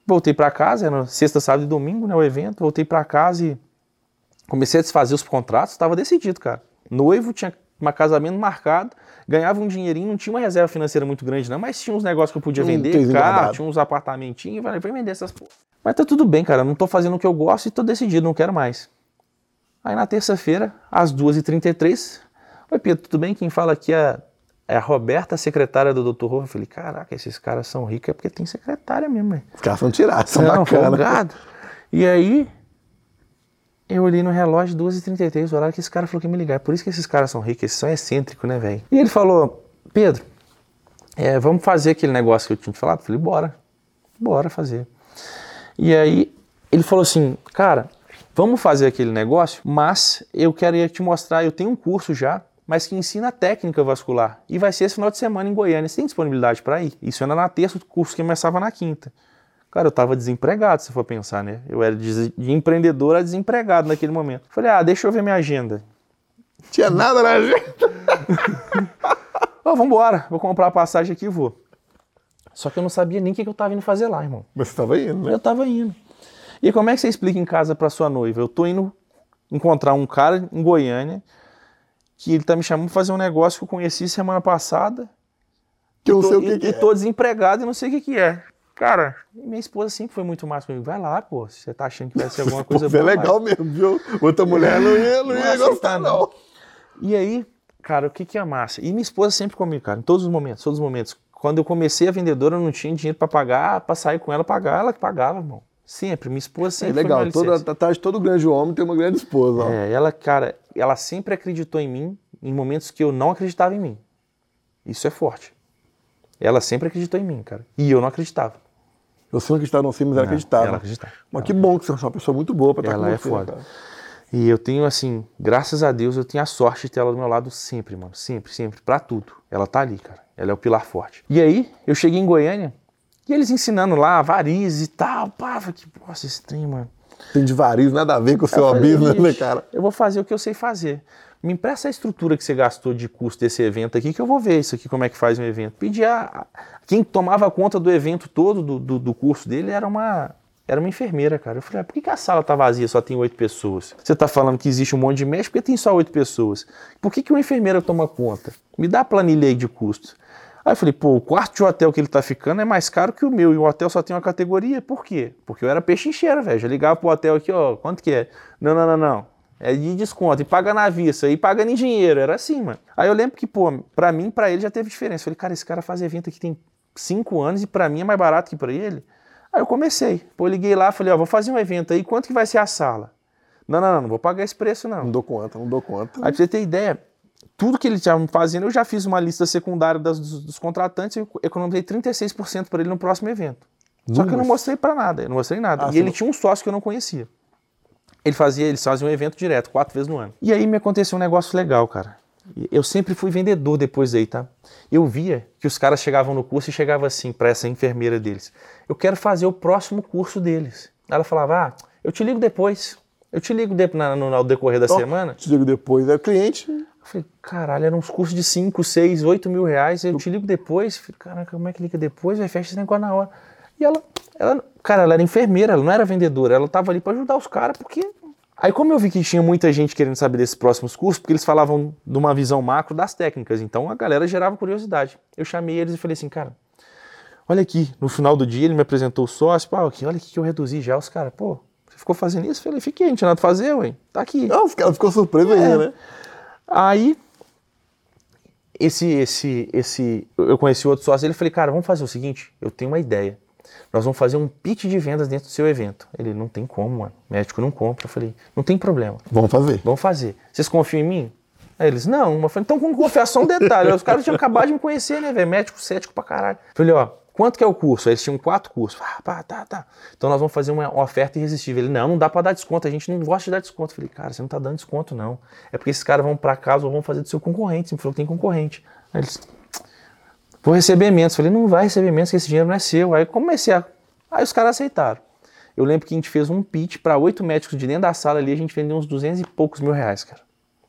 Voltei para casa, era sexta, sábado e domingo, né, o evento. Voltei para casa e comecei a desfazer os contratos, estava decidido, cara. Noivo, tinha um casamento marcado, ganhava um dinheirinho, não tinha uma reserva financeira muito grande não, mas tinha uns negócios que eu podia vender, carro, tinha uns apartamentinhos, falei, vai vender essas porra. Mas tá tudo bem, cara, não tô fazendo o que eu gosto e tô decidido, não quero mais. Aí na terça-feira, às 2h33, Oi Pedro, tudo bem? Quem fala aqui é, é a Roberta, secretária do Dr. Rolf. Eu falei, caraca, esses caras são ricos, é porque tem secretária mesmo, velho. Os caras são tirados, são Não, bacanas. folgado. E aí, eu olhei no relógio, 2h33, o horário que esse cara falou que ia me ligar. É por isso que esses caras são ricos, eles são excêntricos, né, velho? E ele falou, Pedro, é, vamos fazer aquele negócio que eu tinha te falado? Eu falei, bora, bora fazer. E aí, ele falou assim, cara, vamos fazer aquele negócio, mas eu quero te mostrar, eu tenho um curso já, mas que ensina a técnica vascular. E vai ser esse final de semana em Goiânia. Você tem disponibilidade para ir? Isso era na terça, o curso começava na quinta. Cara, eu tava desempregado, se for pensar, né? Eu era de, de empreendedor a desempregado naquele momento. Falei, ah, deixa eu ver minha agenda. Tinha nada na agenda. [laughs] oh, vambora, vou comprar a passagem aqui e vou. Só que eu não sabia nem o que eu tava indo fazer lá, irmão. Mas você tava indo, né? Eu tava indo. E como é que você explica em casa pra sua noiva? Eu tô indo encontrar um cara em Goiânia que ele tá me chamando pra fazer um negócio que eu conheci semana passada. Que eu não tô, sei o que, e, que e é. tô desempregado e não sei o que que é. Cara, minha esposa sempre foi muito massa comigo. Vai lá, pô. Se você tá achando que vai ser alguma [laughs] coisa Pô, é boa. legal mesmo, viu? Outra mulher não ia, não ia gostar, não. E aí, cara, o que que é massa? E minha esposa sempre comigo, cara, em todos os momentos, todos os momentos. Quando eu comecei a vendedora, eu não tinha dinheiro pra pagar, pra sair com ela, pagar, ela que pagava, irmão. Sempre, minha esposa É sempre foi legal, toda, alicerce. atrás de todo grande homem tem uma grande esposa. ó. É, ela, cara, ela sempre acreditou em mim em momentos que eu não acreditava em mim. Isso é forte. Ela sempre acreditou em mim, cara. E eu não acreditava. Você não acreditava, não sei, mas ela acreditava. Ela acreditava. Mas que bom que você é uma pessoa muito boa pra estar Ela com é você. foda. cara. E eu tenho, assim, graças a Deus, eu tenho a sorte de ter ela do meu lado sempre, mano. Sempre, sempre. Pra tudo. Ela tá ali, cara. Ela é o pilar forte. E aí, eu cheguei em Goiânia e eles ensinando lá, varizes e tal. Pá, falei, que nossa, esse trem, mano. Tem de variz, nada a ver com o seu business, né, "Ixi, cara? Eu vou fazer o que eu sei fazer. Me empresta a estrutura que você gastou de custo desse evento aqui, que eu vou ver isso aqui, como é que faz um evento. Pedi a. a- Quem tomava conta do evento todo, do, do, do curso dele, era uma. Era uma enfermeira, cara. Eu falei, ah, por que, que a sala tá vazia, só tem oito pessoas? Você tá falando que existe um monte de médico, porque tem só oito pessoas. Por que, que uma enfermeira toma conta? Me dá a planilha aí de custo. Aí eu falei, pô, o quarto de hotel que ele tá ficando é mais caro que o meu, e o hotel só tem uma categoria. Por quê? Porque eu era pechincheiro, velho. Já ligava pro hotel aqui, ó, quanto que é? Não, não, não, não. É de desconto, e paga na vista, e paga em dinheiro. Era assim, mano. Aí eu lembro que, pô, pra mim, pra ele já teve diferença. Eu falei, cara, esse cara faz evento aqui tem cinco anos e pra mim é mais barato que pra ele. Aí eu comecei. Pô, eu liguei lá, falei, ó, vou fazer um evento aí, quanto que vai ser a sala? Não, não, não, não vou pagar esse preço, não. Não dou conta, não dou conta. Aí pra você ter ideia, tudo que ele estava fazendo, eu já fiz uma lista secundária das- dos, dos contratantes e eu economizei 36% para ele no próximo evento. Só que eu não mostrei para nada, eu não mostrei nada. Ah, e ele tinha um sócio que eu não conhecia. Ele fazia, eles faziam um evento direto, quatro vezes no ano. E aí me aconteceu um negócio legal, cara. Eu sempre fui vendedor depois daí, tá? Eu via que os caras chegavam no curso e chegavam assim para essa enfermeira deles. Eu quero fazer o próximo curso deles. Ela falava, ah, eu te ligo depois. Eu te ligo de, na- no, decorrer da Ó, semana. Te digo depois, é o cliente. Eu falei, caralho, eram uns cursos de 5, 6, 8 mil reais. Eu te ligo depois. Falei, caraca, como é que liga depois? Vai fecha esse negócio na hora. E ela, ela, cara, ela era enfermeira, ela não era vendedora. Ela tava ali pra ajudar os caras, porque. Aí, como eu vi que tinha muita gente querendo saber desses próximos cursos, porque eles falavam de uma visão macro das técnicas, então a galera gerava curiosidade. Eu chamei eles e falei assim, cara, olha aqui, no final do dia ele me apresentou o sócio, pá, aqui, olha aqui que eu reduzi já. Os caras, pô, você ficou fazendo isso? Eu falei, fiquei, não tinha nada pra fazer, ué, tá aqui. Não, cara ficou surpreso É. ainda, né? Aí, esse, esse, esse, eu conheci o outro sócio, ele falei, cara, vamos fazer o seguinte, eu tenho uma ideia. Nós vamos fazer um pitch de vendas dentro do seu evento. Ele, não tem como, mano. Médico não compra. Eu falei, não tem problema. Vamos fazer. Vamos fazer. Vocês confiam em mim? Aí eles, não. Eu falei, então com confiar só um detalhe. Os caras tinham acabado de me conhecer, né, velho? Médico cético pra caralho. Eu falei, ó, quanto que é o curso? Eles tinham quatro cursos. Ah, pá, tá, tá. Então nós vamos fazer uma oferta irresistível. Ele, não, não dá pra dar desconto. A gente não gosta de dar desconto. Eu falei, cara, você não tá dando desconto, não. É porque esses caras vão pra casa ou vão fazer do seu concorrente. Você me falou que tem concorrente. Aí eles, vou receber menos. Eu falei, não vai receber menos, que esse dinheiro não é seu. Aí comecei a. Aí os caras aceitaram. Eu lembro que a gente fez um pitch para oito médicos de dentro da sala ali, a gente vendeu uns 200 e poucos mil reais, cara.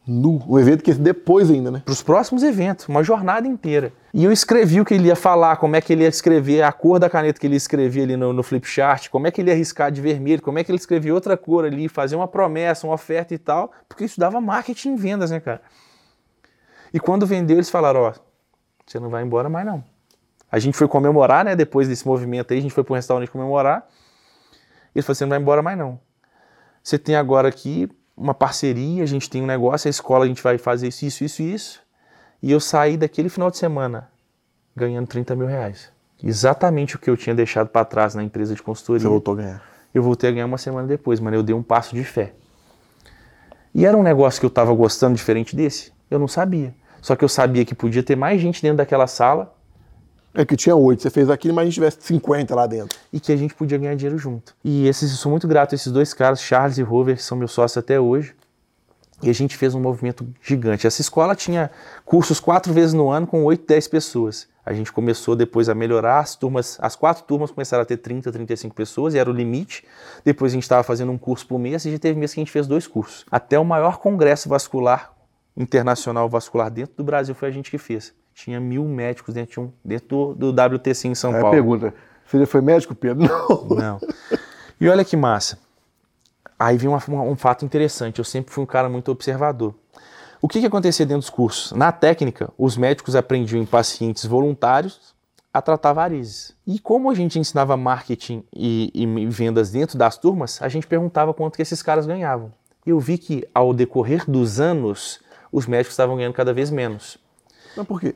No, um evento que depois ainda, né? Para os próximos eventos, uma jornada inteira. E eu escrevi o que ele ia falar, como é que ele ia escrever, a cor da caneta que ele escrevia ali no, no flip chart, como é que ele ia riscar de vermelho, como é que ele escrevia outra cor ali, fazer uma promessa, uma oferta e tal, porque isso dava marketing e vendas, né, cara? E quando vendeu, eles falaram: ó, você não vai embora mais não. A gente foi comemorar, né? Depois desse movimento aí, a gente foi para um restaurante comemorar. Ele falou: você não vai embora mais não. Você tem agora aqui uma parceria, a gente tem um negócio, a escola a gente vai fazer isso, isso, isso, isso. E eu saí daquele final de semana ganhando 30 mil reais. Exatamente o que eu tinha deixado para trás na empresa de consultoria. Você voltou a ganhar. Eu voltei a ganhar uma semana depois, mano. Eu dei um passo de fé. E era um negócio que eu tava gostando diferente desse? Eu não sabia. Só que eu sabia que podia ter mais gente dentro daquela sala É que tinha oito, você fez aquilo, mas a gente tivesse 50 lá dentro. e que a gente podia ganhar dinheiro junto. E esses, eu sou muito grato a esses dois caras, Charles e Rover, que são meus sócios até hoje. E a gente fez um movimento gigante. Essa escola tinha cursos quatro vezes no ano com 8, 10 pessoas. A gente começou depois a melhorar, as turmas, as quatro turmas começaram a ter 30, 35 pessoas, e era o limite. Depois a gente estava fazendo um curso por mês, e já teve mês que a gente fez dois cursos. Até o maior congresso vascular, internacional vascular dentro do Brasil, foi a gente que fez. Tinha mil médicos dentro, de um, dentro do, do WTC em São Aí a Paulo. pergunta, você foi médico, Pedro? [laughs] Não. Não. E olha que massa. Aí vem uma- um fato interessante. Eu sempre fui um cara muito observador. O que, que acontecia dentro dos cursos? Na técnica, os médicos aprendiam em pacientes voluntários a tratar varizes. E como a gente ensinava marketing e, e vendas dentro das turmas, a gente perguntava quanto que esses caras ganhavam. Eu vi que ao decorrer dos anos, os médicos estavam ganhando cada vez menos. Mas por quê?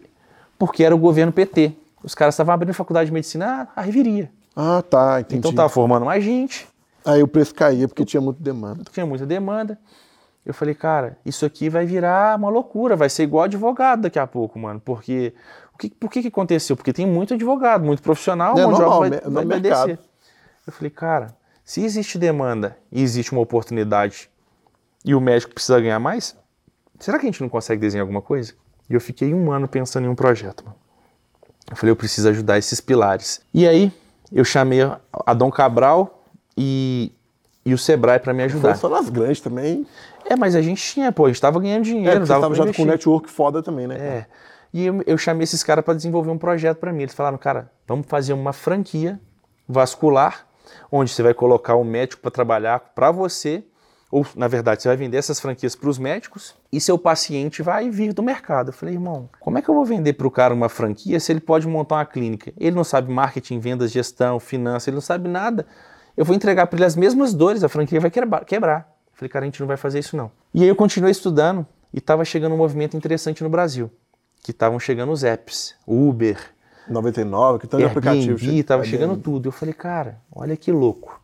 Porque era o governo PT. Os caras estavam abrindo faculdade de medicina, ah, a reviria. Ah, tá, entendi. Então tava formando mais gente, Aí o preço caía porque tinha muita demanda. tinha muita demanda. Eu falei, cara, isso aqui vai virar uma loucura, vai ser igual advogado daqui a pouco, mano. Porque o que, por que, que aconteceu? Porque tem muito advogado, muito profissional, É de normal, vai, vai, vai descer. Eu falei, cara, se existe demanda e existe uma oportunidade e o médico precisa ganhar mais, será que a gente não consegue desenhar alguma coisa? E eu fiquei um ano pensando em um projeto, mano. Eu falei, eu preciso ajudar esses pilares. E aí, eu chamei a Dom Cabral e, e o Sebrae para me Foi ajudar. só nas grandes também. É, mas a gente tinha, pô, a gente tava ganhando É, dinheiro, você dava tava já com um network foda também, né? É. E eu, eu chamei esses caras para desenvolver um projeto para mim. Eles falaram, cara, vamos fazer uma franquia vascular, onde você vai colocar um médico para trabalhar para você, ou na verdade você vai vender essas franquias para os médicos e seu paciente vai vir do mercado. Eu falei, irmão, como é que eu vou vender para o cara uma franquia se ele pode montar uma clínica? Ele não sabe marketing, vendas, gestão, finanças, ele não sabe nada. Eu vou entregar para ele as mesmas dores, a franquia vai quebrar. Eu falei, cara, a gente não vai fazer isso não. E aí eu continuei estudando e estava chegando um movimento interessante no Brasil, que estavam chegando os apps, Uber, 99, que tanto de aplicativo. Airbnb, tava chegando tudo. Eu falei, cara, olha que louco.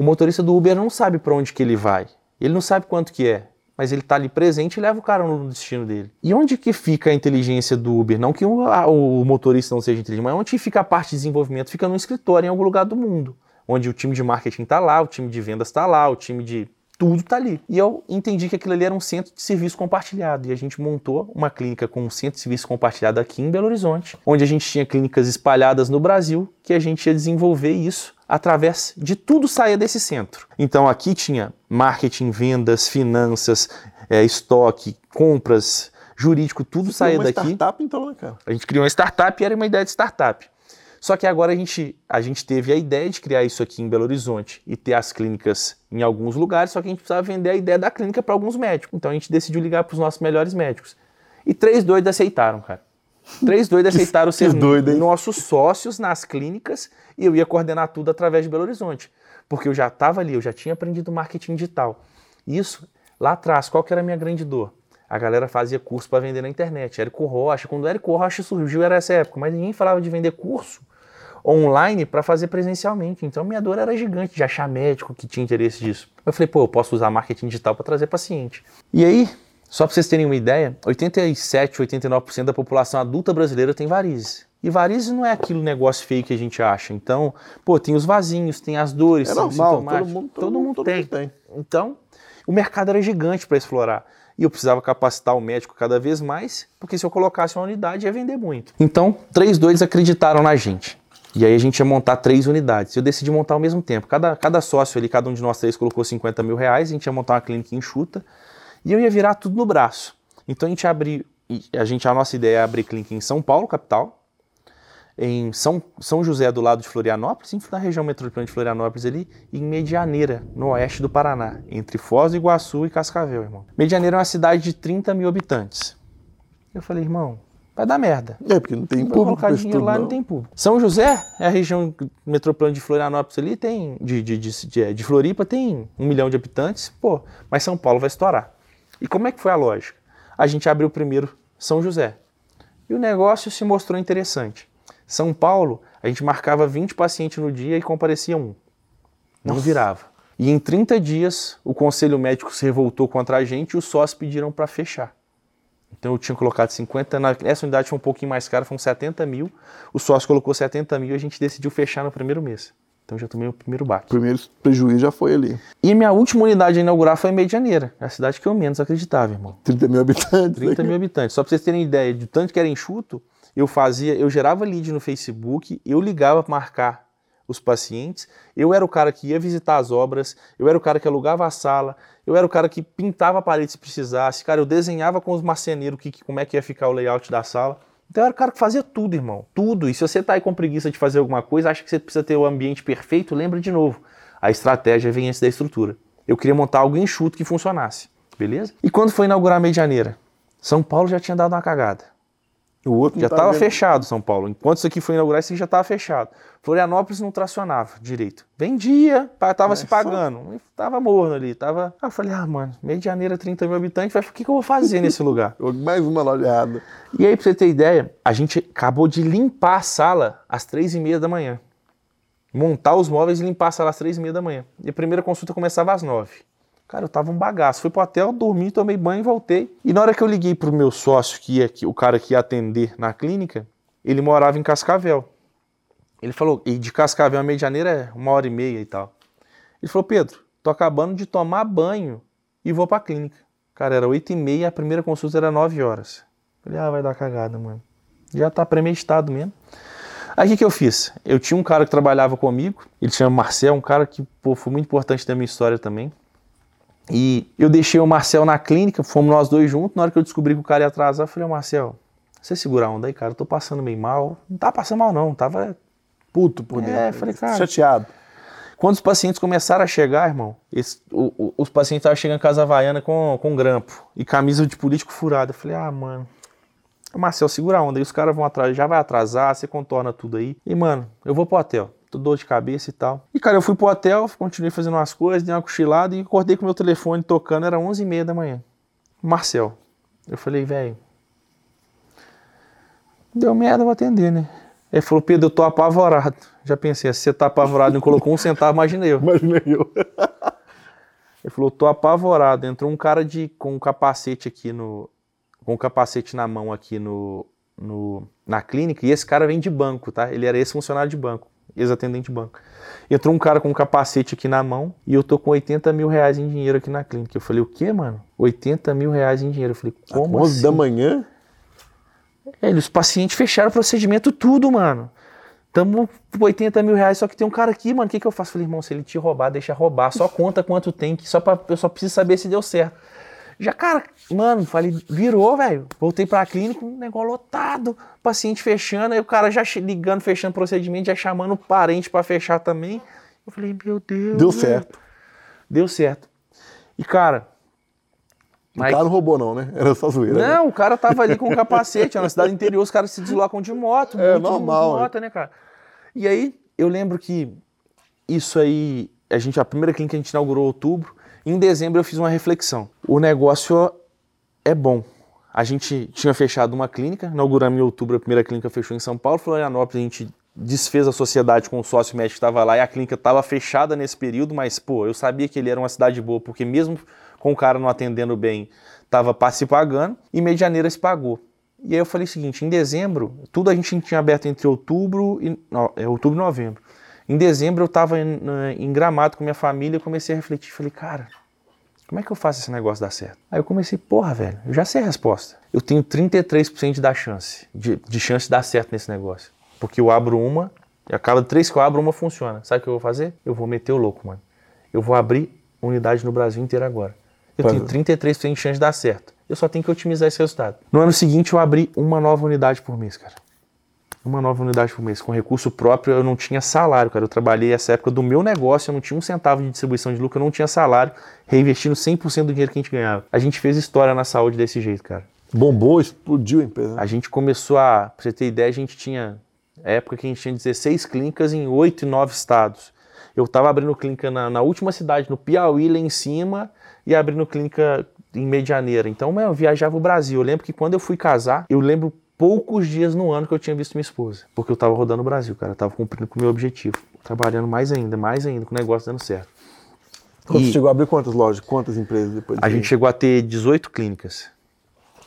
O motorista do Uber não sabe para onde que ele vai. Ele não sabe quanto que é, mas ele tá ali presente e leva o cara no destino dele. E onde que fica a inteligência do Uber? Não que o, a- o motorista não seja inteligente, mas onde fica a parte de desenvolvimento? Fica no escritório, em algum lugar do mundo. Onde o time de marketing tá lá, o time de vendas tá lá, o time de tudo tá ali. E eu entendi que aquilo ali era um centro de serviço compartilhado. E a gente montou uma clínica com um centro de serviço compartilhado aqui em Belo Horizonte, onde a gente tinha clínicas espalhadas no Brasil, que a gente ia desenvolver isso através de tudo sair desse centro. Então aqui tinha marketing, vendas, finanças, eh, estoque, compras, jurídico, tudo saía uma daqui. startup então, né, cara? A gente criou uma startup e era uma ideia de startup. Só que agora a gente, a gente teve a ideia de criar isso aqui em Belo Horizonte e ter as clínicas em alguns lugares, só que a gente precisava vender a ideia da clínica para alguns médicos. Então a gente decidiu ligar para os nossos melhores médicos. E três doidos aceitaram, cara. Três doidos aceitaram ser doido, nossos sócios nas clínicas e eu ia coordenar tudo através de Belo Horizonte. Porque eu já estava ali, eu já tinha aprendido marketing digital. Isso, lá atrás, qual que era a minha grande dor? A galera fazia curso para vender na internet. Érico Rocha, quando o Érico Rocha surgiu era essa época, mas ninguém falava de vender curso online para fazer presencialmente. Então minha dor era gigante de achar médico que tinha interesse disso. Eu falei, pô, eu posso usar marketing digital para trazer paciente. E aí, só para vocês terem uma ideia, 87, 89% da população adulta brasileira tem varizes. E varizes não é aquilo negócio feio que a gente acha. Então, pô, tem os vasinhos, tem as dores, É são normal, todo mundo- todo todo mundo- mundo todo tem. mundo tem. Então, o mercado era gigante para explorar. E eu precisava capacitar o médico cada vez mais, porque se eu colocasse uma unidade ia vender muito. Então, três doidos acreditaram na gente. E aí a gente ia montar três unidades. Eu decidi montar ao mesmo tempo. Cada, cada sócio ali, cada um de nós três colocou 50 mil reais, a gente ia montar uma clínica enxuta e eu ia virar tudo no braço. Então a gente abriu, a gente a nossa ideia é abrir clínica em São Paulo, capital, em São, São José, do lado de Florianópolis, na região metropolitana de Florianópolis ali, e em Medianeira, no oeste do Paraná, entre Foz do Iguaçu e Cascavel, irmão. Medianeira é uma cidade de 30 mil habitantes. Eu falei, irmão, vai dar merda. É, porque não tem Vai público colocar dinheiro lá não. não tem público. São José é a região metropolitana de Florianópolis ali, tem de, de, de, de, de Floripa tem um milhão de habitantes, pô, mas São Paulo vai estourar. E como é que foi a lógica? A gente abriu primeiro São José. E o negócio se mostrou interessante. São Paulo, a gente marcava 20 pacientes no dia e comparecia um. Não virava. E em 30 dias, o conselho médico se revoltou contra a gente e os sócios pediram para fechar. Então eu tinha colocado 50, na, essa unidade foi um pouquinho mais cara, foram 70 mil. O sócio colocou 70 mil e a gente decidiu fechar no primeiro mês. Então já tomei o primeiro baque. O primeiro prejuízo já foi ali. E minha última unidade a inaugurar foi em Medianeira, a cidade que eu menos acreditava, irmão. 30 mil habitantes. 30 mil habitantes. Só pra vocês terem ideia de tanto que era enxuto, eu fazia, eu gerava lead no Facebook, eu ligava para marcar os pacientes, eu era o cara que ia visitar as obras, eu era o cara que alugava a sala, eu era o cara que pintava a parede se precisasse, cara, eu desenhava com os marceneiros que, como é que ia ficar o layout da sala. Então era o cara que fazia tudo, irmão. Tudo. E se você tá aí com preguiça de fazer alguma coisa, acha que você precisa ter o ambiente perfeito, lembra de novo. A estratégia vem antes da estrutura. Eu queria montar algo enxuto que funcionasse. Beleza? E quando foi inaugurar a Medianeira? São Paulo já tinha dado uma cagada. O outro Já tá estava vendo. fechado São Paulo. Enquanto isso aqui foi inaugurar, isso aqui já estava fechado. Florianópolis não tracionava direito. Vendia, pa- tava É, se pagando. E Tava morno ali. Tava... Aí eu falei, ah, mano, Meio de Janeiro, 30 mil habitantes, o que, que eu vou fazer nesse lugar? [laughs] Mais uma loja errada. E aí, pra você ter ideia, a gente acabou de limpar a sala às três e meia da manhã. Montar os móveis e limpar a sala às três e meia da manhã. E a primeira consulta começava às nove. Cara, eu tava um bagaço. Fui pro hotel, dormi, tomei banho e voltei. E na hora que eu liguei pro meu sócio, que ia, o cara que ia atender na clínica, ele morava em Cascavel. Ele falou, e de Cascavel a Medianeira é uma hora e meia e tal. Ele falou, Pedro, tô acabando de tomar banho e vou pra clínica. Cara, era oito e meia, a primeira consulta era nove horas. Falei, ah, vai dar cagada, mano. Já tá premeditado mesmo. Aí o que, que eu fiz? Eu tinha um cara que trabalhava comigo, ele chama Marcel, um cara que pô, foi muito importante da minha história também. E eu deixei o Marcel na clínica, fomos nós dois juntos. Na hora que eu descobri que o cara ia atrasar, eu falei, ô Marcel, você segura a onda aí, cara, eu tô passando meio mal. Não tá passando mal, não, tava. Puto por É, dentro. falei, cara- Chateado. Quando os pacientes começaram a chegar, irmão, esse- o- o- os pacientes estavam chegando em casa havaiana com, com grampo e camisa de político furada. Eu falei, ah, mano. Marcel, segura a onda aí, os caras vão atrás, já vai atrasar, você contorna tudo aí. E, mano, eu vou pro hotel. Tô dor de cabeça e tal. E, cara, eu fui pro hotel, continuei fazendo umas coisas, dei uma cochilada e acordei com meu telefone tocando, era 11h30 da manhã. Marcel. Eu falei, velho. Deu merda, vou atender, né? Ele falou, Pedro, eu tô apavorado. Já pensei, se você tá apavorado e não colocou um centavo, imaginei eu. Imaginei eu. [laughs] Ele falou, tô apavorado. Entrou um cara de com um capacete aqui no. Com um capacete na mão aqui no, no, na clínica, e esse cara vem de banco, tá? Ele era ex-funcionário de banco, ex-atendente de banco. Entrou um cara com um capacete aqui na mão e eu tô com 80 mil reais em dinheiro aqui na clínica. Eu falei, o quê, mano? 80 mil reais em dinheiro. Eu falei, como 11 assim? da manhã. Ele, os pacientes fecharam o procedimento tudo, mano. Tamo com 80 mil reais, só que tem um cara aqui, mano. O que, que eu faço? Falei, irmão, se ele te roubar, deixa roubar. Só conta quanto tem, que só pra, eu só preciso saber se deu certo. Já, cara, mano, falei, virou, velho. Voltei pra clínica, um negócio lotado, paciente fechando, aí o cara já ligando, fechando procedimento, já chamando o parente pra fechar também. Eu falei, meu Deus. Deu velho. certo. Deu certo. E, cara. O aí- cara não roubou, não, né? Era só zoeira. né? não, o cara tava ali com um capacete. Na cidade interior, os caras se deslocam de moto. É, muito, normal, muito moto, né, cara? E aí, eu lembro que isso aí, a gente, a primeira clínica a gente inaugurou em outubro. Em dezembro eu fiz uma reflexão. O negócio é bom. A gente tinha fechado uma clínica, inauguramos em outubro, a primeira clínica fechou em São Paulo, Florianópolis, a gente desfez a sociedade com o sócio médico que estava lá e a clínica estava fechada nesse período, mas, pô, eu sabia que ele era uma cidade boa, porque mesmo com o cara não atendendo bem, estava se pagando, e Medianeira se pagou. E aí eu falei o seguinte, em dezembro, tudo a gente tinha aberto entre outubro e, não, é, outubro e novembro. Em dezembro eu estava em, em Gramado com minha família, eu comecei a refletir, falei, cara, como é que eu faço esse negócio dar certo? Aí eu comecei, porra, velho, eu já sei a resposta. Eu tenho 33% da chance, de, de chance de dar certo nesse negócio. Porque eu abro uma, e a cada três que eu abro, uma funciona. Sabe o que eu vou fazer? Eu vou meter o louco, mano. Eu vou abrir unidade no Brasil inteiro agora. Eu Pra- tenho 33% de chance de dar certo. Eu só tenho que otimizar esse resultado. No ano seguinte, eu abri uma nova unidade por mês, cara. Uma nova unidade por mês. Com recurso próprio, eu não tinha salário, cara. Eu trabalhei essa época do meu negócio, eu não tinha um centavo de distribuição de lucro, eu não tinha salário, reinvestindo 100% do dinheiro que a gente ganhava. A gente fez história na saúde desse jeito, cara. Bombou, explodiu a empresa. A gente começou a, pra você ter ideia, a gente tinha, época que a gente tinha 16 clínicas em 8 e 9 estados. Eu estava abrindo clínica na, na última cidade, no Piauí, lá em cima, e abrindo clínica em Medianeira. Então, eu viajava o Brasil. Eu lembro que quando eu fui casar, eu lembro poucos dias no ano que eu tinha visto minha esposa. Porque eu estava rodando o Brasil, cara. Eu tava cumprindo com o meu objetivo. Trabalhando mais ainda, mais ainda, com o negócio dando certo. Quando E- você chegou a abrir quantas lojas? Quantas empresas depois A gente chegou a ter 18 clínicas.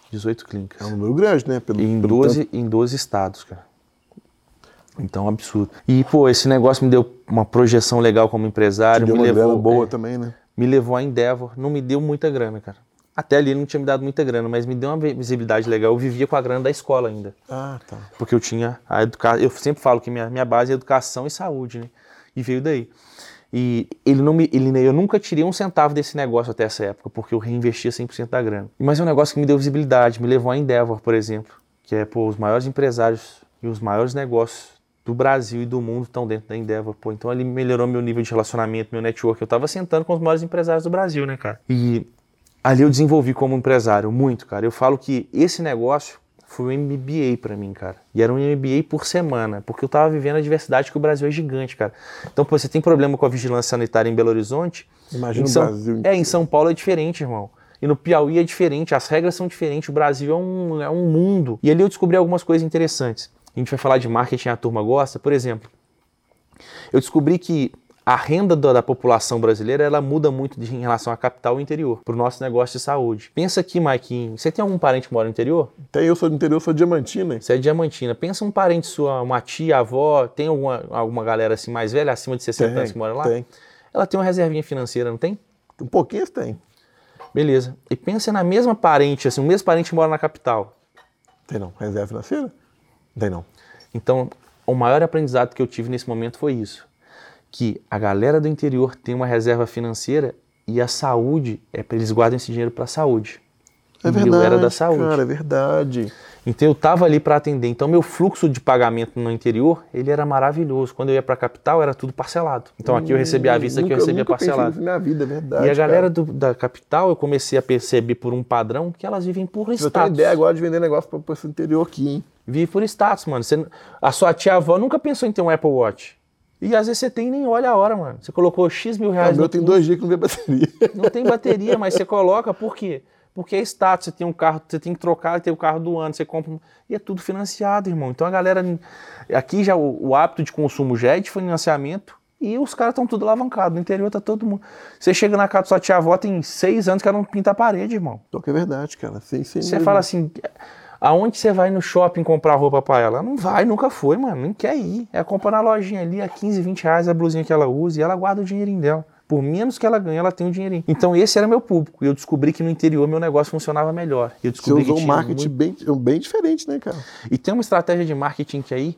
18 clínicas. É um número grande, né? Pelo, Em pelo 12, em 12 estados, cara. Então, absurdo. E, pô, esse negócio me deu uma projeção legal como empresário. Deu me uma levou, boa é, também, né? me levou a Endeavor. Não me deu muita grana, cara. Até ali ele não tinha me dado muita grana, mas me deu uma visibilidade legal. Eu vivia com a grana da escola ainda. Ah, tá. Porque eu tinha a educação. Eu sempre falo que minha, minha base é educação e saúde, né? E veio daí. E ele não me, ele, eu nunca tirei um centavo desse negócio até essa época, porque eu reinvestia 100% da grana. Mas é um negócio que me deu visibilidade, me levou a Endeavor, por exemplo, que é pô, os maiores empresários e os maiores negócios do Brasil e do mundo estão dentro da Endeavor, pô. Então ele melhorou meu nível de relacionamento, meu network. Eu tava sentando com os maiores empresários do Brasil, né, cara? E ali eu desenvolvi como empresário muito, cara. Eu falo que esse negócio foi um MBA para mim, cara. E era um MBA por semana, porque eu tava vivendo a diversidade que o Brasil é gigante, cara. Então, pô, você tem problema com a vigilância sanitária em Belo Horizonte? Imagina em o São... Brasil. É, em São Paulo é diferente, irmão. E no Piauí é diferente, as regras são diferentes, o Brasil é um, é um mundo. E ali eu descobri algumas coisas interessantes. A gente vai falar de marketing, a turma gosta. Por exemplo, eu descobri que a renda da, da, população brasileira ela muda muito de, em relação à capital e interior, para o nosso negócio de saúde. Pensa aqui, Mike, você tem algum parente que mora no interior? Tem, eu sou do interior, sou diamantina. Você é diamantina. Pensa um parente sua, uma tia, avó, tem alguma, alguma galera assim mais velha, acima de 60 tem, anos que mora lá? Tem. Ela tem uma reservinha financeira, não tem? Um pouquinho tem. Beleza. E pensa na mesma parente, assim, o mesmo parente mora na capital. Tem não. Reserva financeira? Tem não. Então, o maior aprendizado que eu tive nesse momento foi isso que a galera do interior tem uma reserva financeira e a saúde é para eles guardam esse dinheiro para a saúde. É e verdade. eu era da saúde. Cara, é verdade. Então eu tava ali para atender. Então meu fluxo de pagamento no interior, ele era maravilhoso. Quando eu ia para a capital era tudo parcelado. Então aqui eu recebia a vista, aqui eu recebia nunca parcelado. Na minha vida, é verdade. E a galera do, da capital eu comecei a perceber por um padrão que elas vivem por Eu status. tenho ideia agora de vender negócio para o interior aqui, hein? Vive por status, mano. Você, a sua tia avó nunca pensou em ter um Apple Watch. E às vezes você tem e nem olha a hora, mano. Você colocou X mil O reais meu no tem dois dias que não vê bateria. Não tem bateria, mas você coloca, por quê? Porque é status, você tem um carro, você tem que trocar, tem o carro do ano, você compra. E é tudo financiado, irmão. Então a galera. Aqui já o, o hábito de consumo já é de financiamento e os caras estão tudo alavancados. No interior tá todo mundo. Você chega na casa da sua tia avó, tem seis anos que ela não pinta a parede, irmão. Então que é verdade, cara. Sim, sim. Você fala assim. Aonde você vai no shopping comprar roupa pra ela? Não vai, nunca foi, mano. Nem quer ir. É compra na lojinha ali, a 15, 20 reais a blusinha que ela usa e ela guarda o dinheirinho dela. Por menos que ela ganhe, ela tem o dinheirinho. Então esse era meu público. E eu descobri que no interior meu negócio funcionava melhor. Eu Você descobri usou que um marketing muito- bem, bem diferente, né, cara? E tem uma estratégia de marketing que aí,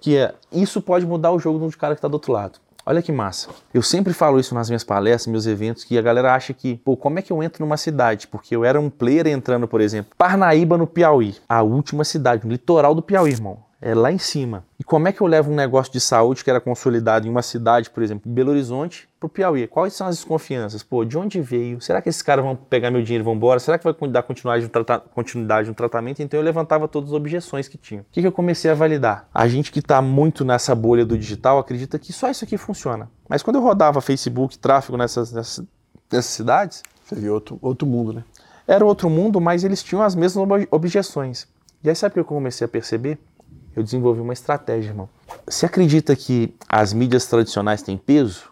que é, isso pode mudar o jogo do cara que tá do outro lado. Olha que massa. Eu sempre falo isso nas minhas palestras, meus eventos, que a galera acha que, pô, como é que eu entro numa cidade? Porque eu era um player entrando, por exemplo, Parnaíba no Piauí, a última cidade, no litoral do Piauí, irmão. É lá em cima. E como é que eu levo um negócio de saúde que era consolidado em uma cidade, por exemplo, Belo Horizonte, pro Piauí? Quais são as desconfianças? Pô, de onde veio? Será que esses caras vão pegar meu dinheiro e vão embora? Será que vai dar continuidade no, trata- continuidade no tratamento? Então eu levantava todas as objeções que tinham. O que, que eu comecei a validar? A gente que está muito nessa bolha do digital acredita que só isso aqui funciona. Mas quando eu rodava Facebook, tráfego nessas, nessas, nessas cidades, Você viu outro, outro mundo, né? era outro mundo, mas eles tinham as mesmas ob- objeções. E aí sabe o que eu comecei a perceber? Eu desenvolvi uma estratégia, irmão. Você acredita que as mídias tradicionais têm peso?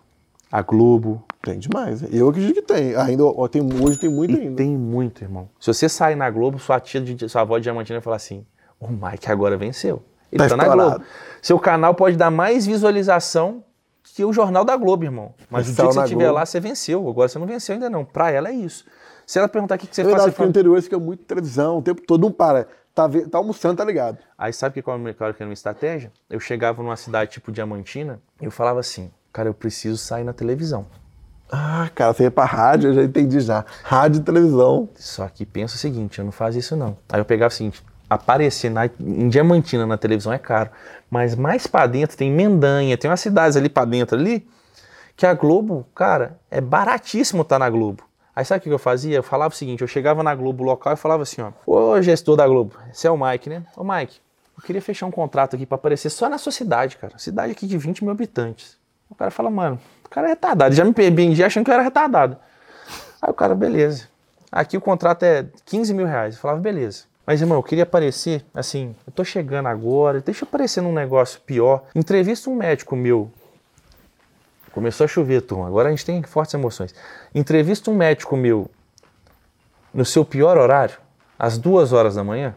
A Globo. Tem demais. Eu acredito que tem. Ainda, ó, tem hoje tem muito E ainda. tem muito, irmão. Se você sair na Globo, sua tia, de, sua avó de diamantina vai falar assim: o Mike agora venceu. Ele Tá tá, na. Globo. Seu canal pode dar mais visualização que o Jornal da Globo, irmão. Mas o dia que você estiver lá, você venceu. Agora você não venceu ainda não. Pra ela é isso. Se ela perguntar o que, que você É faz, verdade, porque fala. interior fica muito televisão, o tempo todo não para. Tá, tá almoçando, tá ligado? Aí sabe que qual qual que era a minha estratégia? Eu chegava numa cidade tipo Diamantina e eu falava assim, cara, eu preciso sair na televisão. Ah, cara, você ia pra rádio, eu já entendi já. Rádio e televisão. Só que pensa o seguinte, eu não faço isso não. Aí eu pegava o seguinte, aparecer na, em Diamantina na televisão é caro, mas mais pra dentro tem Mendanha, tem umas cidades ali pra dentro ali, que a Globo, cara, é baratíssimo estar na Globo. Aí sabe o que eu fazia? Eu falava o seguinte, eu chegava na Globo local e falava assim, ó, ô gestor da Globo, esse é o Mike, né? Ô Mike, eu queria fechar um contrato aqui pra aparecer só na sua cidade, cara. Cidade aqui de 20 mil habitantes. O cara fala, mano, o cara é retardado. Já me vendia achando que eu era retardado. Aí o cara, beleza. Aqui o contrato é 15 mil reais. Eu falava, beleza. Mas, irmão, eu queria aparecer, assim, eu tô chegando agora, deixa eu aparecer num negócio pior. Entrevista um médico meu. Começou a chover, turma. Agora a gente tem fortes emoções. Entrevista um médico meu no seu pior horário, às duas horas da manhã.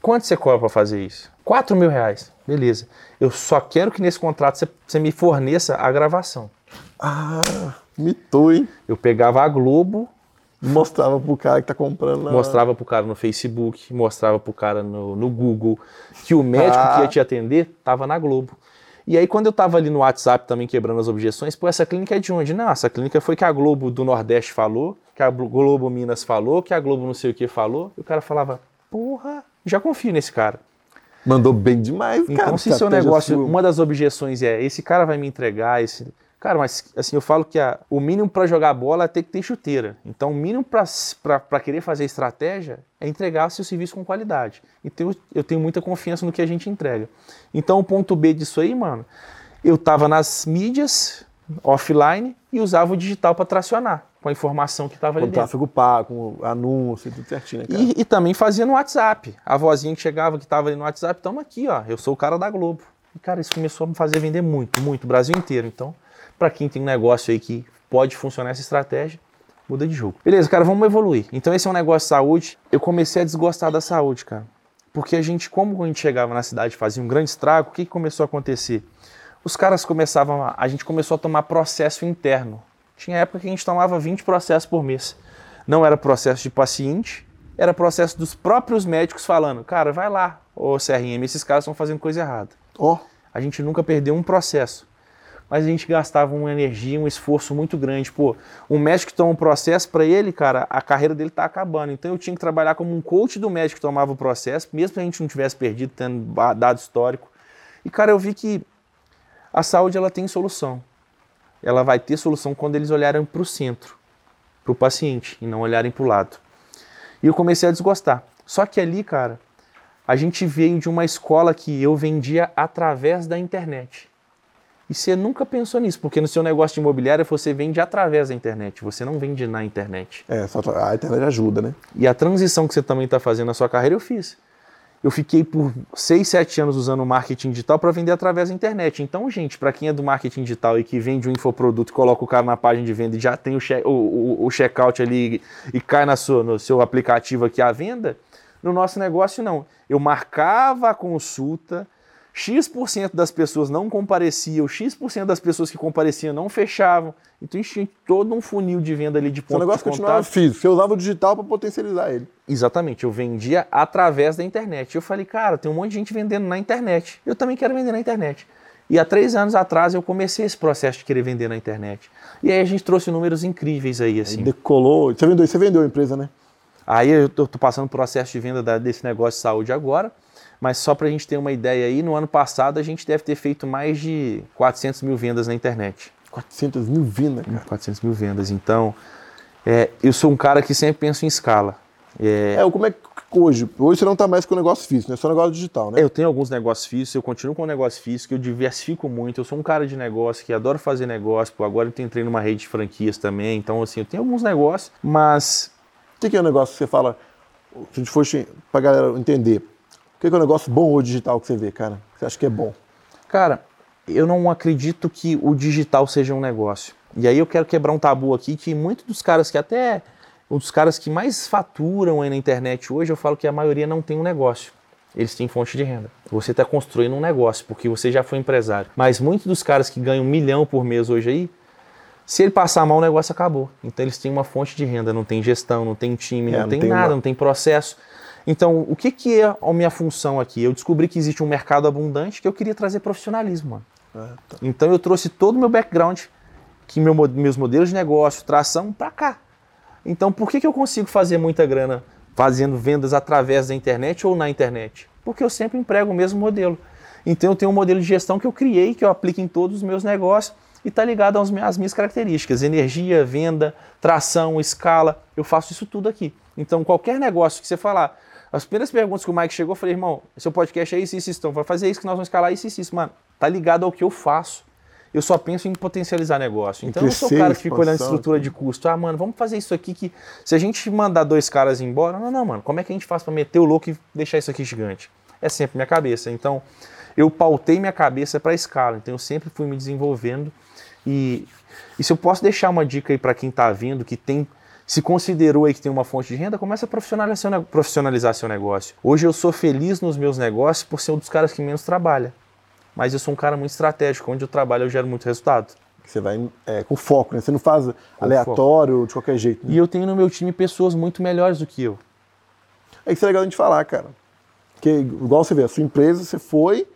Quanto você cobra pra fazer isso? 4 mil reais. Beleza. Eu só quero que nesse contrato você, você me forneça a gravação. Ah, mitou, hein? Eu pegava a Globo, Mostrava pro cara que tá comprando. Na... mostrava pro cara no Facebook, mostrava pro cara no, no Google que o médico Ah. que ia te atender tava na Globo. E aí, quando eu tava ali no WhatsApp também quebrando as objeções, pô, essa clínica é de onde? Não, essa clínica foi que a Globo do Nordeste falou, que a Globo Minas falou, que a Globo não sei o que falou. E o cara falava, porra, já confio nesse cara. Mandou bem demais, cara. Então, se seu estratégia negócio, sua. uma das objeções é esse cara vai me entregar, esse. Cara, mas assim, eu falo que a- o mínimo para jogar bola é ter que ter chuteira. Então, o mínimo para querer fazer estratégia é entregar seu serviço com qualidade. Então, eu, tenho muita confiança no que a gente entrega. Então, o ponto B disso aí, mano, eu tava nas mídias offline e usava o digital para tracionar com a informação que estava ali Com dentro. tráfego pago, com anúncio, tudo certinho, né, cara? E, e também fazia no WhatsApp. A vozinha que chegava, que estava ali no WhatsApp, estamos aqui, ó. Eu sou o cara da Globo. E, cara, isso começou a me fazer vender muito, muito, o Brasil inteiro. Então, para quem tem um negócio aí que pode funcionar essa estratégia, muda de jogo. Beleza, cara, vamos evoluir. Então, esse é um negócio de saúde. Eu comecei a desgostar da saúde, cara. Porque a gente, como a gente chegava na cidade e fazia um grande estrago, o que, que começou a acontecer? Os caras começavam, a, a gente começou a tomar processo interno. Tinha época que a gente tomava 20 processos por mês. Não era processo de paciente, era processo dos próprios médicos falando, cara, vai lá, ô CRM, esses caras estão fazendo coisa errada. Ó, A gente nunca perdeu um processo. Mas a gente gastava uma energia, um esforço muito grande. Pô, um médico toma um processo, para ele, cara, a carreira dele tá acabando. Então eu tinha que trabalhar como um coach do médico que tomava o processo, mesmo que a gente não tivesse perdido, tendo dado histórico. E, cara, eu vi que a saúde ela tem solução. Ela vai ter solução quando eles olharem para o centro, para o paciente, e não olharem para o lado. E eu comecei a desgostar. Só que ali, cara, a gente veio de uma escola que eu vendia através da internet. E você nunca pensou nisso, porque no seu negócio de imobiliária você vende através da internet, você não vende na internet. é, a internet ajuda, né? E a transição que você também está fazendo na sua carreira, eu fiz. Eu fiquei por 6, 7 anos usando o marketing digital para vender através da internet. Então, gente, para quem é do marketing digital e que vende um infoproduto, coloca o cara na página de venda e já tem o, che o, o, o checkout ali e cai na sua, no seu aplicativo aqui à venda, no nosso negócio não. Eu marcava a consulta, X% das pessoas não compareciam, X% das pessoas que compareciam não fechavam. Então, a gente tinha todo um funil de venda ali de Seu ponto negócio de continuava físico. Você usava o digital para potencializar ele. Exatamente, eu vendia através da internet. Eu falei, cara, tem um monte de gente vendendo na internet. Eu também quero vender na internet. E há três anos atrás eu comecei esse processo de querer vender na internet. E aí a gente trouxe números incríveis aí, assim. Decolou. Você vendeu, você vendeu a empresa, né? Aí eu tô, tô passando o processo de venda da- desse negócio de saúde agora, mas só pra gente ter uma ideia aí, no ano passado a gente deve ter feito mais de 400 mil vendas na internet. 400 mil vendas, cara. 400 mil vendas. Então, é, eu sou um cara que sempre penso em escala. É, É, como é que hoje? Hoje você não tá mais com negócio físico, né? Só negócio digital, né? Eu tenho alguns negócios físicos, eu continuo com o negócio físico, eu diversifico muito. Eu sou um cara de negócio que adoro fazer negócio. Pô, agora eu entrei numa rede de franquias também. Então, assim, eu tenho alguns negócios, mas O que, que é o negócio que você fala? Se a gente fosse pra galera entender, o que, é o negócio bom ou digital que você vê, cara? Que Você acha que é bom? Cara, eu não acredito que o digital seja um negócio. E aí eu quero quebrar um tabu aqui que muitos dos caras que até um dos caras que mais faturam aí na internet hoje, eu falo que a maioria não tem um negócio. Eles têm fonte de renda. Você está construindo um negócio, porque você já foi empresário. Mas muitos dos caras que ganham um milhão por mês hoje aí, se ele passar mal, o negócio acabou. Então eles têm uma fonte de renda, não tem gestão, não tem time, É, não, não tem, tem nada, uma- não tem processo. Então, o que, que é a minha função aqui? Eu descobri que existe um mercado abundante que eu queria trazer profissionalismo, mano. Ah, tá. Então eu trouxe todo o meu background, que meu, meus modelos de negócio, tração, para cá. Então por que, que eu consigo fazer muita grana fazendo vendas através da internet ou na internet? Porque eu sempre emprego o mesmo modelo. Então eu tenho um modelo de gestão que eu criei, que eu aplico em todos os meus negócios e está ligado aos me- às minhas características: energia, venda, tração, escala. Eu faço isso tudo aqui. Então qualquer negócio que você falar, as primeiras perguntas que o Mike chegou, eu falei, irmão, seu podcast é isso, isso, isso. Então, vai fazer isso que nós vamos escalar isso, isso, isso. Mano, tá ligado ao que eu faço. Eu só penso em potencializar negócio. Então, eu não sou o cara que fica olhando estrutura de custo. Ah, mano, vamos fazer isso aqui que se a gente mandar dois caras embora, não, não, mano, como é que a gente faz para meter o louco e deixar isso aqui gigante? É sempre minha cabeça. Então, eu pautei minha cabeça para escala. Então, eu sempre fui me desenvolvendo. E, e se eu posso deixar uma dica aí para quem está vindo, que tem se considerou aí que tem uma fonte de renda, começa a profissionalizar seu, profissionalizar seu negócio. Hoje eu sou feliz nos meus negócios por ser um dos caras que menos trabalha. Mas eu sou um cara muito estratégico, onde eu trabalho eu gero muito resultado. Você vai é, com foco, né? Você não faz com aleatório, foco. de qualquer jeito. Né? E eu tenho no meu time pessoas muito melhores do que eu. É isso é legal a gente falar, cara. Porque, igual você vê, a sua empresa, você foi,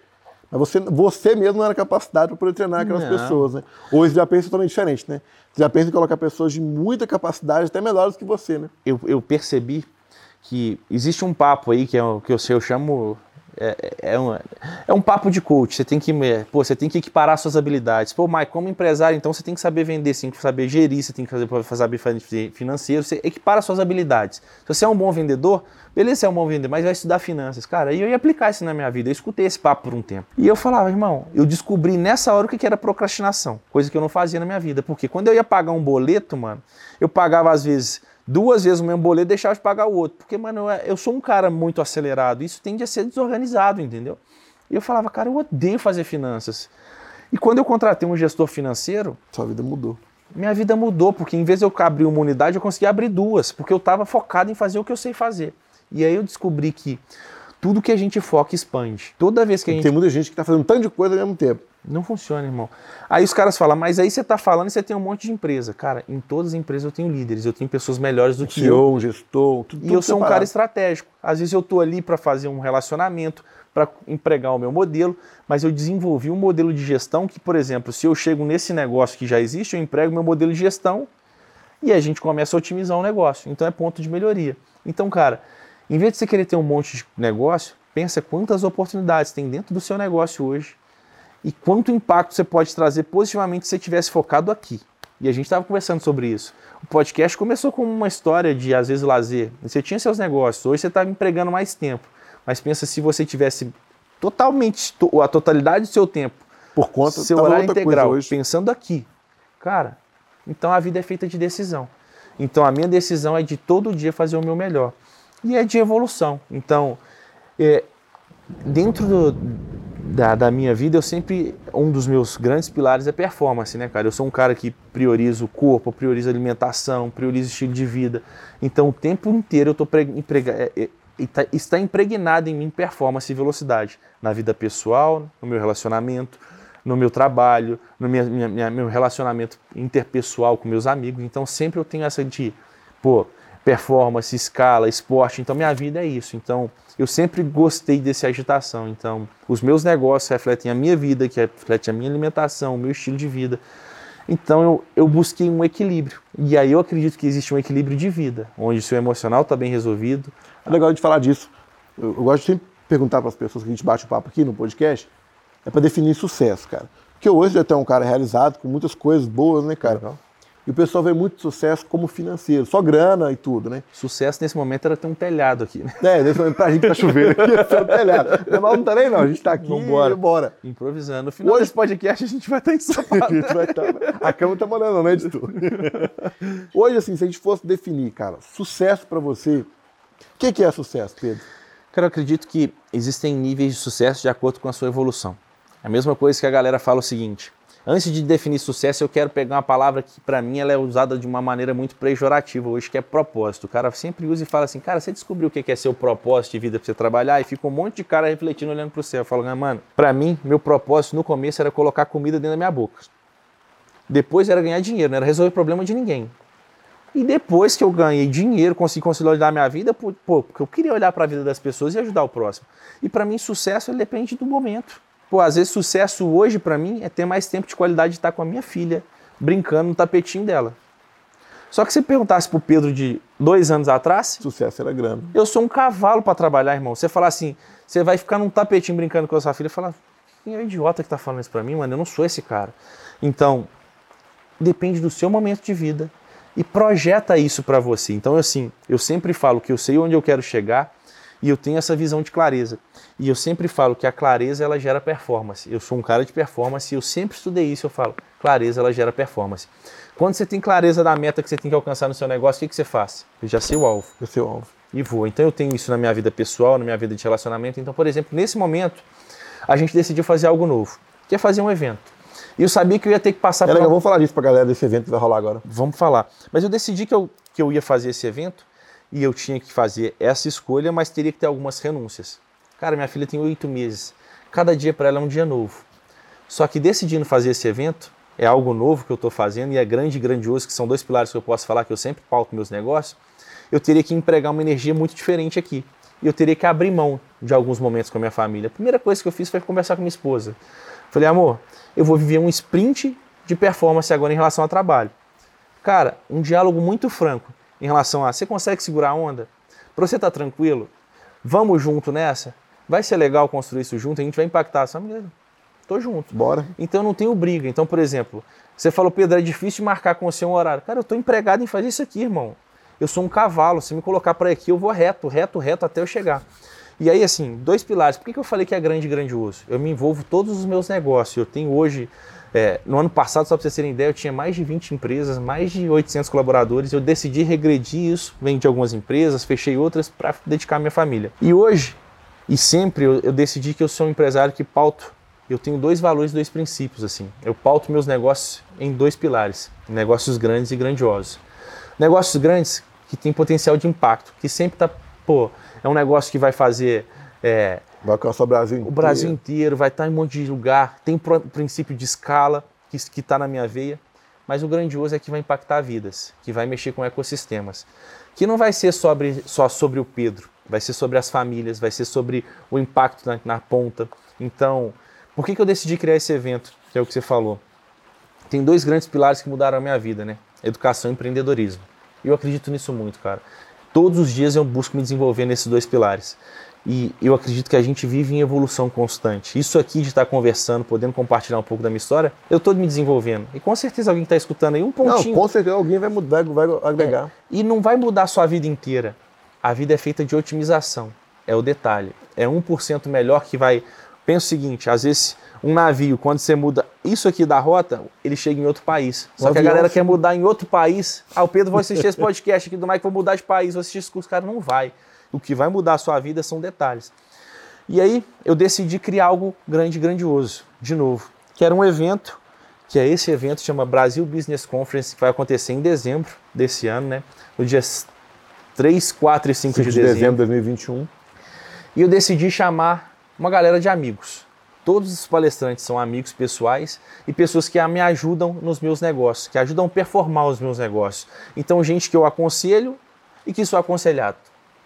mas você, você mesmo não era capacitado para poder treinar aquelas não. pessoas, né? Hoje já pensa totalmente diferente, né? Você já pensa em colocar pessoas de muita capacidade, até melhores que você, né? Eu, eu percebi que existe um papo aí que, é, que eu, eu chamo é, é, um, é um papo de coach. Você tem que, pô, você tem que equiparar suas habilidades. Pô, Mike, como empresário, então você tem que saber vender, você tem que saber gerir, você tem que saber fazer financeiro, você equipara suas habilidades. Se você é um bom vendedor, beleza, você é um bom vendedor, mas vai estudar finanças. Cara, e eu ia aplicar isso na minha vida. Eu escutei esse papo por um tempo. E eu falava, irmão, eu descobri nessa hora o que era procrastinação, coisa que eu não fazia na minha vida. Porque quando eu ia pagar um boleto, mano, eu pagava às vezes duas vezes o mesmo boleto e deixava de pagar o outro. Porque, mano, eu sou um cara muito acelerado. Isso tende a ser desorganizado, entendeu? E eu falava, cara, eu odeio fazer finanças. E quando eu contratei um gestor financeiro. Sua vida mudou. Minha vida mudou, porque em vez de eu abrir uma unidade, eu consegui abrir duas, porque eu estava focado em fazer o que eu sei fazer. E aí eu descobri que tudo que a gente foca expande. Toda vez que a gente. Tem muita gente que está fazendo um tanto de coisa ao mesmo tempo. Não funciona, irmão. Aí os caras falam, mas aí você está falando e você tem um monte de empresa. Cara, em todas as empresas eu tenho líderes, eu tenho pessoas melhores do que CEO, eu. Um gestor, tudo E tudo eu sou separado. um cara estratégico. Às vezes eu estou ali para fazer um relacionamento, para empregar o meu modelo, mas eu desenvolvi um modelo de gestão que, por exemplo, se eu chego nesse negócio que já existe, eu emprego meu modelo de gestão e a gente começa a otimizar o negócio. Então é ponto de melhoria. Então, cara, em vez de você querer ter um monte de negócio, pensa quantas oportunidades tem dentro do seu negócio hoje e quanto impacto você pode trazer positivamente se você tivesse focado aqui. E a gente estava conversando sobre isso. O podcast começou com uma história de, às vezes, lazer. Você tinha seus negócios, hoje você está empregando mais tempo. Mas pensa se você tivesse totalmente, a totalidade do seu tempo, por conta seu horário integral, pensando aqui. Cara, então a vida é feita de decisão. Então a minha decisão é de todo dia fazer o meu melhor. E é de evolução. Então, é, dentro do, da, da, minha vida, eu sempre. Um dos meus grandes pilares é performance, né, cara? Eu sou um cara que prioriza o corpo, prioriza a alimentação, prioriza o estilo de vida. Então, o tempo inteiro eu tô emprega, é, é, tá, está impregnado em mim performance e velocidade. Na vida pessoal, no meu relacionamento, no meu trabalho, no minha, minha, meu relacionamento interpessoal com meus amigos. Então, sempre eu tenho essa de, pô, performance, escala, esporte. Então, minha vida é isso. Então, eu sempre gostei dessa agitação. Então, os meus negócios refletem a minha vida, que reflete a minha alimentação, o meu estilo de vida. Então, eu, eu busquei um equilíbrio. E aí eu acredito que existe um equilíbrio de vida, onde o seu emocional está bem resolvido. É legal de falar disso. Eu, eu gosto de sempre perguntar para as pessoas que a gente bate o papo aqui no podcast, é para definir sucesso, cara. Porque hoje já tem um cara realizado com muitas coisas boas, né, cara? Legal. E o pessoal vê muito sucesso como financeiro, só grana e tudo, né? Sucesso nesse momento era ter um telhado aqui, né? É, nesse momento pra gente tá chovendo aqui, é um telhado. [laughs] Não, não tá nem não, a gente tá aqui Vambora. e bora. Improvisando. No final Hoje... desse podcast a gente vai estar tá ensopado. [laughs] a gente vai estar... Tá- a cama tá mandando, né, editor? [laughs] Hoje, assim, se a gente fosse definir, cara, sucesso para você, o que, que é sucesso, Pedro? Cara, eu acredito que existem níveis de sucesso de acordo com a sua evolução. É a mesma coisa que a galera fala o seguinte, Antes de definir sucesso, eu quero pegar uma palavra que para mim ela é usada de uma maneira muito pejorativa hoje, que é propósito. O cara sempre usa e fala assim, cara, você descobriu o que é seu propósito de vida para você trabalhar? E fica um monte de cara refletindo, olhando para o céu, falando, ah, mano, para mim, meu propósito no começo era colocar comida dentro da minha boca. Depois era ganhar dinheiro, não era resolver problema de ninguém. E depois que eu ganhei dinheiro, consegui consolidar a minha vida, pô, porque eu queria olhar para a vida das pessoas e ajudar o próximo. E para mim, sucesso depende do momento. Pô, às vezes sucesso hoje para mim é ter mais tempo de qualidade de estar com a minha filha, brincando no tapetinho dela. Só que se perguntasse pro Pedro de dois anos atrás. Sucesso era grande. Eu sou um cavalo para trabalhar, irmão. Você falar assim, você vai ficar num tapetinho brincando com a sua filha e falar, quem é o idiota que tá falando isso para mim, mano? Eu não sou esse cara. Então, depende do seu momento de vida e projeta isso para você. Então, assim, eu sempre falo que eu sei onde eu quero chegar e eu tenho essa visão de clareza. E eu sempre falo que a clareza ela gera performance. Eu sou um cara de performance e eu sempre estudei isso. Eu falo, clareza ela gera performance. Quando você tem clareza da meta que você tem que alcançar no seu negócio, o que, que você faz? Eu já sei o alvo. Eu sei o alvo. E vou. Então eu tenho isso na minha vida pessoal, na minha vida de relacionamento. Então, por exemplo, nesse momento, a gente decidiu fazer algo novo, que é fazer um evento. E eu sabia que eu ia ter que passar É por legal, uma- vamos falar disso pra galera desse evento que vai rolar agora. Vamos falar. Mas eu decidi que eu, que eu ia fazer esse evento e eu tinha que fazer essa escolha, mas teria que ter algumas renúncias. Cara, minha filha tem oito meses. Cada dia para ela é um dia novo. Só que decidindo fazer esse evento, é algo novo que eu estou fazendo e é grande e grandioso, que são dois pilares que eu posso falar que eu sempre pauto meus negócios, eu teria que empregar uma energia muito diferente aqui. E eu teria que abrir mão de alguns momentos com a minha família. A primeira coisa que eu fiz foi conversar com minha esposa. Falei, amor, eu vou viver um sprint de performance agora em relação ao trabalho. Cara, um diálogo muito franco em relação a você consegue segurar a onda? Pra você estar tranquilo? Vamos junto nessa? Vai ser legal construir isso junto? A gente vai impactar. Só me tô junto. Bora. Então não tenho briga. Então, por exemplo, você falou, Pedro, é difícil marcar com você um horário. Cara, eu tô empregado em fazer isso aqui, irmão. Eu sou um cavalo. Se me colocar para aqui, eu vou reto, reto, reto até eu chegar. E aí, assim, dois pilares. Por que, que eu falei que é grande e grandioso? Eu me envolvo todos os meus negócios. Eu tenho hoje, é, no ano passado, só para vocês terem ideia, eu tinha mais de 20 empresas, mais de 800 colaboradores. Eu decidi regredir isso, vendi algumas empresas, fechei outras para dedicar à minha família. E hoje, e sempre, eu, eu decidi que eu sou um empresário que pauto. Eu tenho dois valores, dois princípios, assim. Eu pauto meus negócios em dois pilares: negócios grandes e grandiosos. Negócios grandes que têm potencial de impacto, que sempre tá, pô, é um negócio que vai fazer é, Vai alcançar o Brasil inteiro. o Brasil inteiro, vai estar em um monte de lugar, tem pro- princípio de escala que está na minha veia, mas o grandioso é que vai impactar vidas, que vai mexer com ecossistemas, que não vai ser sobre, só sobre o Pedro, vai ser sobre as famílias, vai ser sobre o impacto na, na ponta. Então, por que, que eu decidi criar esse evento, que é o que você falou? Tem dois grandes pilares que mudaram a minha vida, né? Educação e empreendedorismo. Eu acredito nisso muito, cara. Todos os dias eu busco me desenvolver nesses dois pilares. E eu acredito que a gente vive em evolução constante. Isso aqui de estar conversando, podendo compartilhar um pouco da minha história, eu estou me desenvolvendo. E com certeza alguém que está escutando aí, um Não, pontinho. com certeza alguém vai mudar, vai agregar. E não vai mudar a sua vida inteira. A vida é feita de otimização. É o detalhe. É 1% melhor que vai. Pensa o seguinte: às vezes um navio, quando você muda isso aqui da rota, ele chega em outro país. Só Um que a galera sim. quer mudar em outro país. Ah, o Pedro vai assistir esse [laughs] podcast aqui do Mike, vou mudar de país, vou assistir esse curso. Cara, não vai. O que vai mudar a sua vida são detalhes. E aí eu decidi criar algo grande e grandioso, de novo, que era um evento, que é esse evento, chama Brasil Business Conference, que vai acontecer em dezembro desse ano, né? No dia 3, 4 e 5, 5 de, de dezembro. dezembro de 2021. E eu decidi chamar uma galera de amigos. Todos os palestrantes são amigos pessoais e pessoas que me ajudam nos meus negócios, que ajudam a performar os meus negócios. Então, gente que eu aconselho e que sou aconselhado.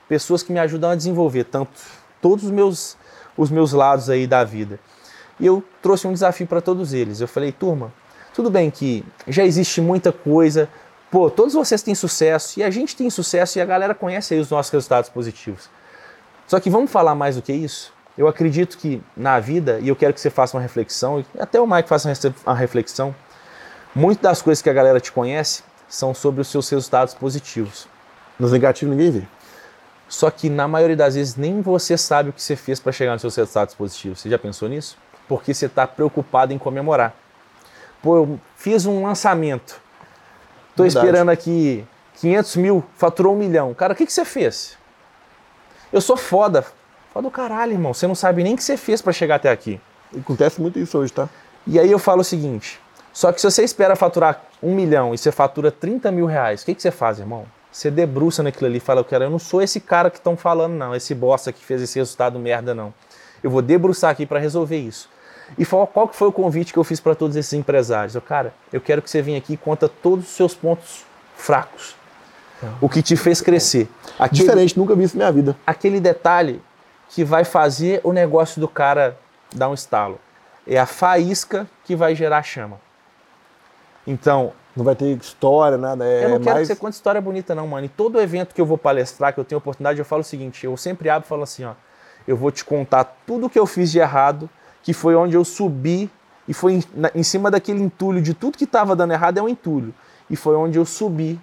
Pessoas que me ajudam a desenvolver tanto todos os meus, os meus lados aí da vida. E eu trouxe um desafio para todos eles. Eu falei, turma, tudo bem que já existe muita coisa. Pô, todos vocês têm sucesso e a gente tem sucesso e a galera conhece aí os nossos resultados positivos. Só que vamos falar mais do que isso? Eu acredito que na vida, e eu quero que você faça uma reflexão, e até o Mike faça uma reflexão, muitas das coisas que a galera te conhece são sobre os seus resultados positivos. Nos negativos ninguém vê. Só que na maioria das vezes nem você sabe o que você fez para chegar nos seus resultados positivos. Você já pensou nisso? Porque você está preocupado em comemorar. Pô, eu fiz um lançamento. Verdade. esperando aqui 500 mil, faturou um milhão. Cara, o que, que você fez? Eu sou foda. Foda do caralho, irmão. Você não sabe nem o que você fez para chegar até aqui. Acontece muito isso hoje, tá? E aí eu falo o seguinte: só que se você espera faturar um milhão e você fatura 30 mil reais, o que, que você faz, irmão? Você debruça naquilo ali e fala, cara, eu não sou esse cara que estão falando, não, esse bosta que fez esse resultado merda, não. Eu vou debruçar aqui para resolver isso. E qual, qual que foi o convite que eu fiz para todos esses empresários? Eu, cara, eu quero que você venha aqui e conta todos os seus pontos fracos. O que te fez crescer. Aquele, Diferente, nunca vi isso na minha vida. aquele detalhe que vai fazer o negócio do cara dar um estalo. É a faísca que vai gerar chama. Então, Não vai ter história, nada. É eu não quero mais... que você conte história bonita, não, mano. Em todo evento que eu vou palestrar, que eu tenho oportunidade, eu falo o seguinte: eu sempre abro e falo assim, ó. Eu vou te contar tudo que eu fiz de errado, que foi onde eu subi, e foi em, na- em cima daquele entulho de tudo que estava dando errado, é um entulho. E foi onde eu subi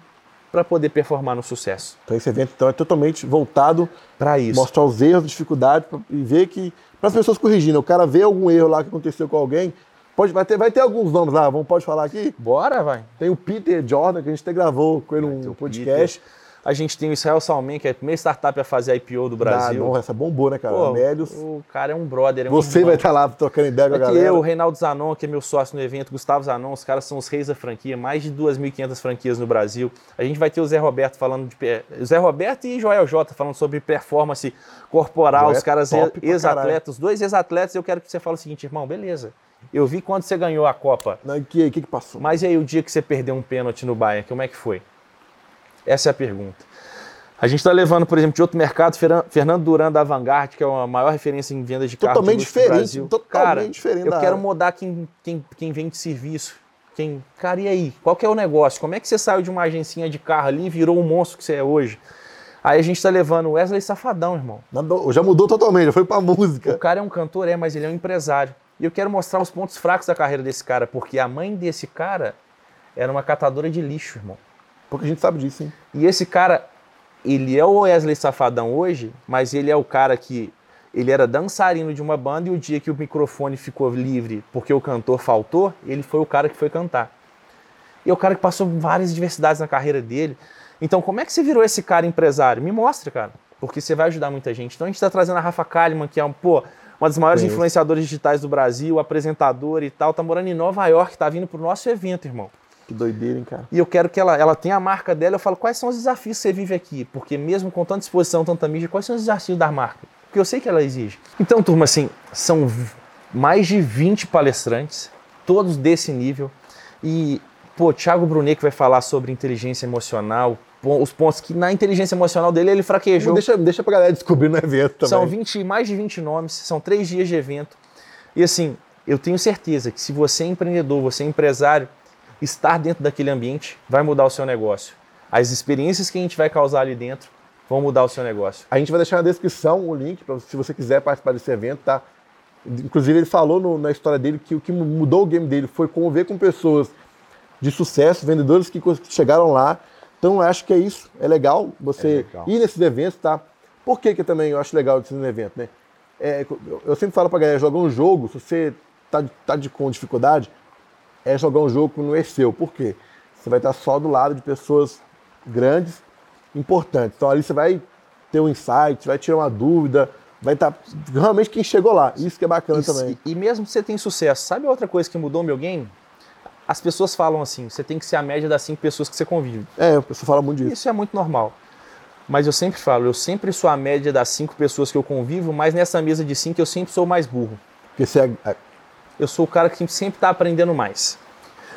para poder performar no sucesso. Então esse evento então, é totalmente voltado Para isso. mostrar os erros, dificuldades e ver que para as pessoas corrigindo. O cara vê algum erro lá que aconteceu com alguém, pode vai ter vai ter alguns nomes lá, vamos pode falar aqui. Bora, vai. Tem o Peter Jordan que a gente até gravou com ele um podcast. A gente tem o Israel Salmen, que é a primeira startup a fazer IPO do Brasil. Ah, essa bombou, né, cara? Pô, Amélios. o cara é um brother. É um Você vai estar lá trocando ideia com a É galera. eu, o Reinaldo Zanon, que é meu sócio no evento, Gustavo Zanon, os caras são os reis da franquia, mais de 2.500 franquias no Brasil. A gente vai ter o Zé Roberto falando de. O Zé Roberto e Joel J falando sobre performance corporal, Joel é os caras top pra ex-atletas, dois ex-atletas. Eu quero que você fale o seguinte, irmão, beleza. Eu vi quando você ganhou a Copa, Não, que, que que passou? mas e aí o dia que você perdeu um pênalti no Bayern, como é que foi? Essa é a pergunta. A gente está levando, por exemplo, de outro mercado, Fernando Duran da Vanguard, que é a maior referência em vendas de carros Totalmente do diferente, Brasil. totalmente Cara, diferente eu quero mudar quem, quem, quem vende serviço. Quem, cara, e aí? Qual que é o negócio? Como é que você saiu de uma agencinha de carro ali e virou o monstro que você é hoje? Aí a gente está levando o Wesley Safadão, irmão. Já mudou totalmente, já foi pra música. O cara é um cantor, é, mas ele é um empresário. E eu quero mostrar os pontos fracos da carreira desse cara, porque a mãe desse cara era uma catadora de lixo, irmão. Porque a gente sabe disso, hein? E esse cara, ele é o Wesley Safadão hoje, mas ele é o cara que ele era dançarino de uma banda e o dia que o microfone ficou livre porque o cantor faltou, ele foi o cara que foi cantar. E é o cara que passou várias diversidades na carreira dele. Então, como é que você virou esse cara empresário? Me mostra, cara. Porque você vai ajudar muita gente. Então, a gente está trazendo a Rafa Kalimann, que é um, pô, uma das maiores Conheço. influenciadoras digitais do Brasil, apresentadora e tal. Tá morando em Nova York, tá vindo pro nosso evento, irmão. Que doideira, hein, cara? E eu quero que ela, ela tenha a marca dela. Eu falo, quais são os desafios que você vive aqui? Porque mesmo com tanta exposição, tanta mídia, quais são os desafios da marca? Porque eu sei que ela exige. Então, turma, assim, são mais de 20 palestrantes, todos desse nível. E, pô, Thiago Brunet que vai falar sobre inteligência emocional, os pontos que na inteligência emocional dele ele fraquejou. Deixa, deixa pra galera descobrir no evento também. São 20, mais de 20 nomes, são três dias de evento. E assim, eu tenho certeza que se você é empreendedor, você é empresário, estar dentro daquele ambiente vai mudar o seu negócio. As experiências que a gente vai causar ali dentro vão mudar o seu negócio. A gente vai deixar na descrição o link para se você quiser participar desse evento, tá? Inclusive ele falou no- na história dele que o que mudou o game dele foi conviver com pessoas de sucesso, vendedores que chegaram lá. Então eu acho que é isso, é legal você É legal. ir nesses eventos, tá? Por que, que também eu acho legal de ir evento, né? É, eu- sempre falo pra galera, jogar um jogo, se você tá, tá de, com dificuldade, é jogar um jogo que não é seu. Por quê? Você vai estar só do lado de pessoas grandes, importantes. Então ali você vai ter um insight, vai tirar uma dúvida, vai estar realmente quem chegou lá. Isso que é bacana Isso- também. E, e mesmo que você tenha sucesso, sabe outra coisa que mudou meu game? As pessoas falam assim, você tem que ser a média das cinco pessoas que você convive. É, o pessoal fala muito disso. Isso é muito normal. Mas eu sempre falo, eu sempre sou a média das cinco pessoas que eu convivo, mas nessa mesa de cinco eu sempre sou o mais burro. Porque você é, é- Eu sou o cara que sempre está aprendendo mais.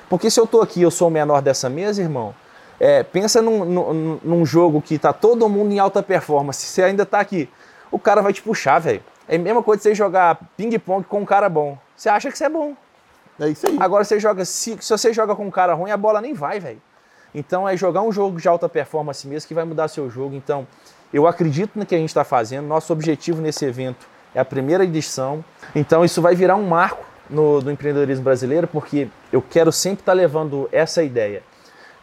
Porque se eu tô aqui eu sou o menor dessa mesa, irmão, é, pensa num, num, num jogo que tá todo mundo em alta performance, você ainda tá aqui, o cara vai te puxar, velho. É a mesma coisa de você jogar ping-pong com um cara bom. Você acha que você é bom. É isso aí. Agora você joga, se, se você joga com um cara ruim, a bola nem vai, velho. Então é jogar um jogo de alta performance mesmo que vai mudar seu jogo. Então, eu acredito no que a gente está fazendo. Nosso objetivo nesse evento é a primeira edição. Então, isso vai virar um marco no, do empreendedorismo brasileiro, porque eu quero sempre estar levando essa ideia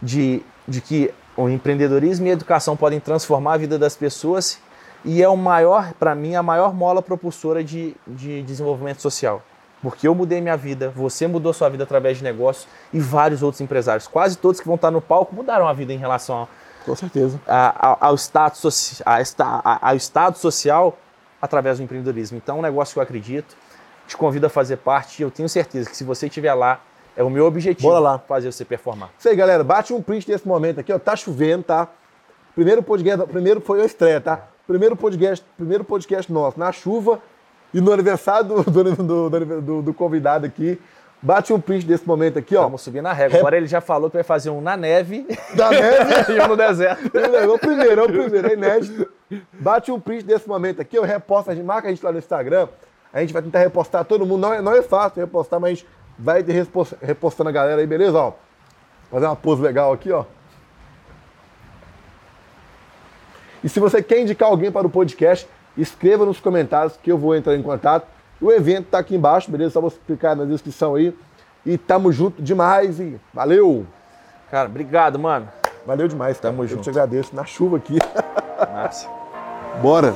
de, de que o empreendedorismo e a educação podem transformar a vida das pessoas e é o maior, para mim, a maior mola propulsora de, de desenvolvimento social. Porque eu mudei minha vida, você mudou sua vida através de negócios e vários outros empresários. Quase todos que vão estar no palco mudaram a vida em relação Com certeza. a- a- ao, status, a a- ao estado social através do empreendedorismo. Então é um negócio que eu acredito, te convido a fazer parte e eu tenho certeza que se você estiver lá, é o meu objetivo Bora lá. fazer você performar. Isso aí, galera. Bate um print desse momento aqui, ó. Tá chovendo, tá? Primeiro podcast, primeiro foi a estreia, tá? Primeiro podcast, primeiro podcast nosso, na chuva e no aniversário do, do, do- do- do- do convidado aqui. Bate um print desse momento aqui, ó. Vamos subir na régua. Agora ele já falou que vai fazer um na neve Da neve. [laughs] e um no deserto. É o primeiro, é o primeiro, é inédito. Bate um print desse momento aqui, eu reposto, a gente marca a gente lá no Instagram. A gente vai tentar repostar todo mundo. Não é, não é fácil repostar, mas a gente vai repos- repostando a galera aí, beleza? Ó, fazer uma pose legal aqui, ó. E se você quer indicar alguém para o podcast, escreva nos comentários que eu vou entrar em contato. O evento tá aqui embaixo, beleza? Só você clicar na descrição aí. E tamo junto demais e valeu! Cara, obrigado, mano. Valeu demais, cara. Tamo eu junto. te agradeço. Na chuva aqui. Massa. Bora!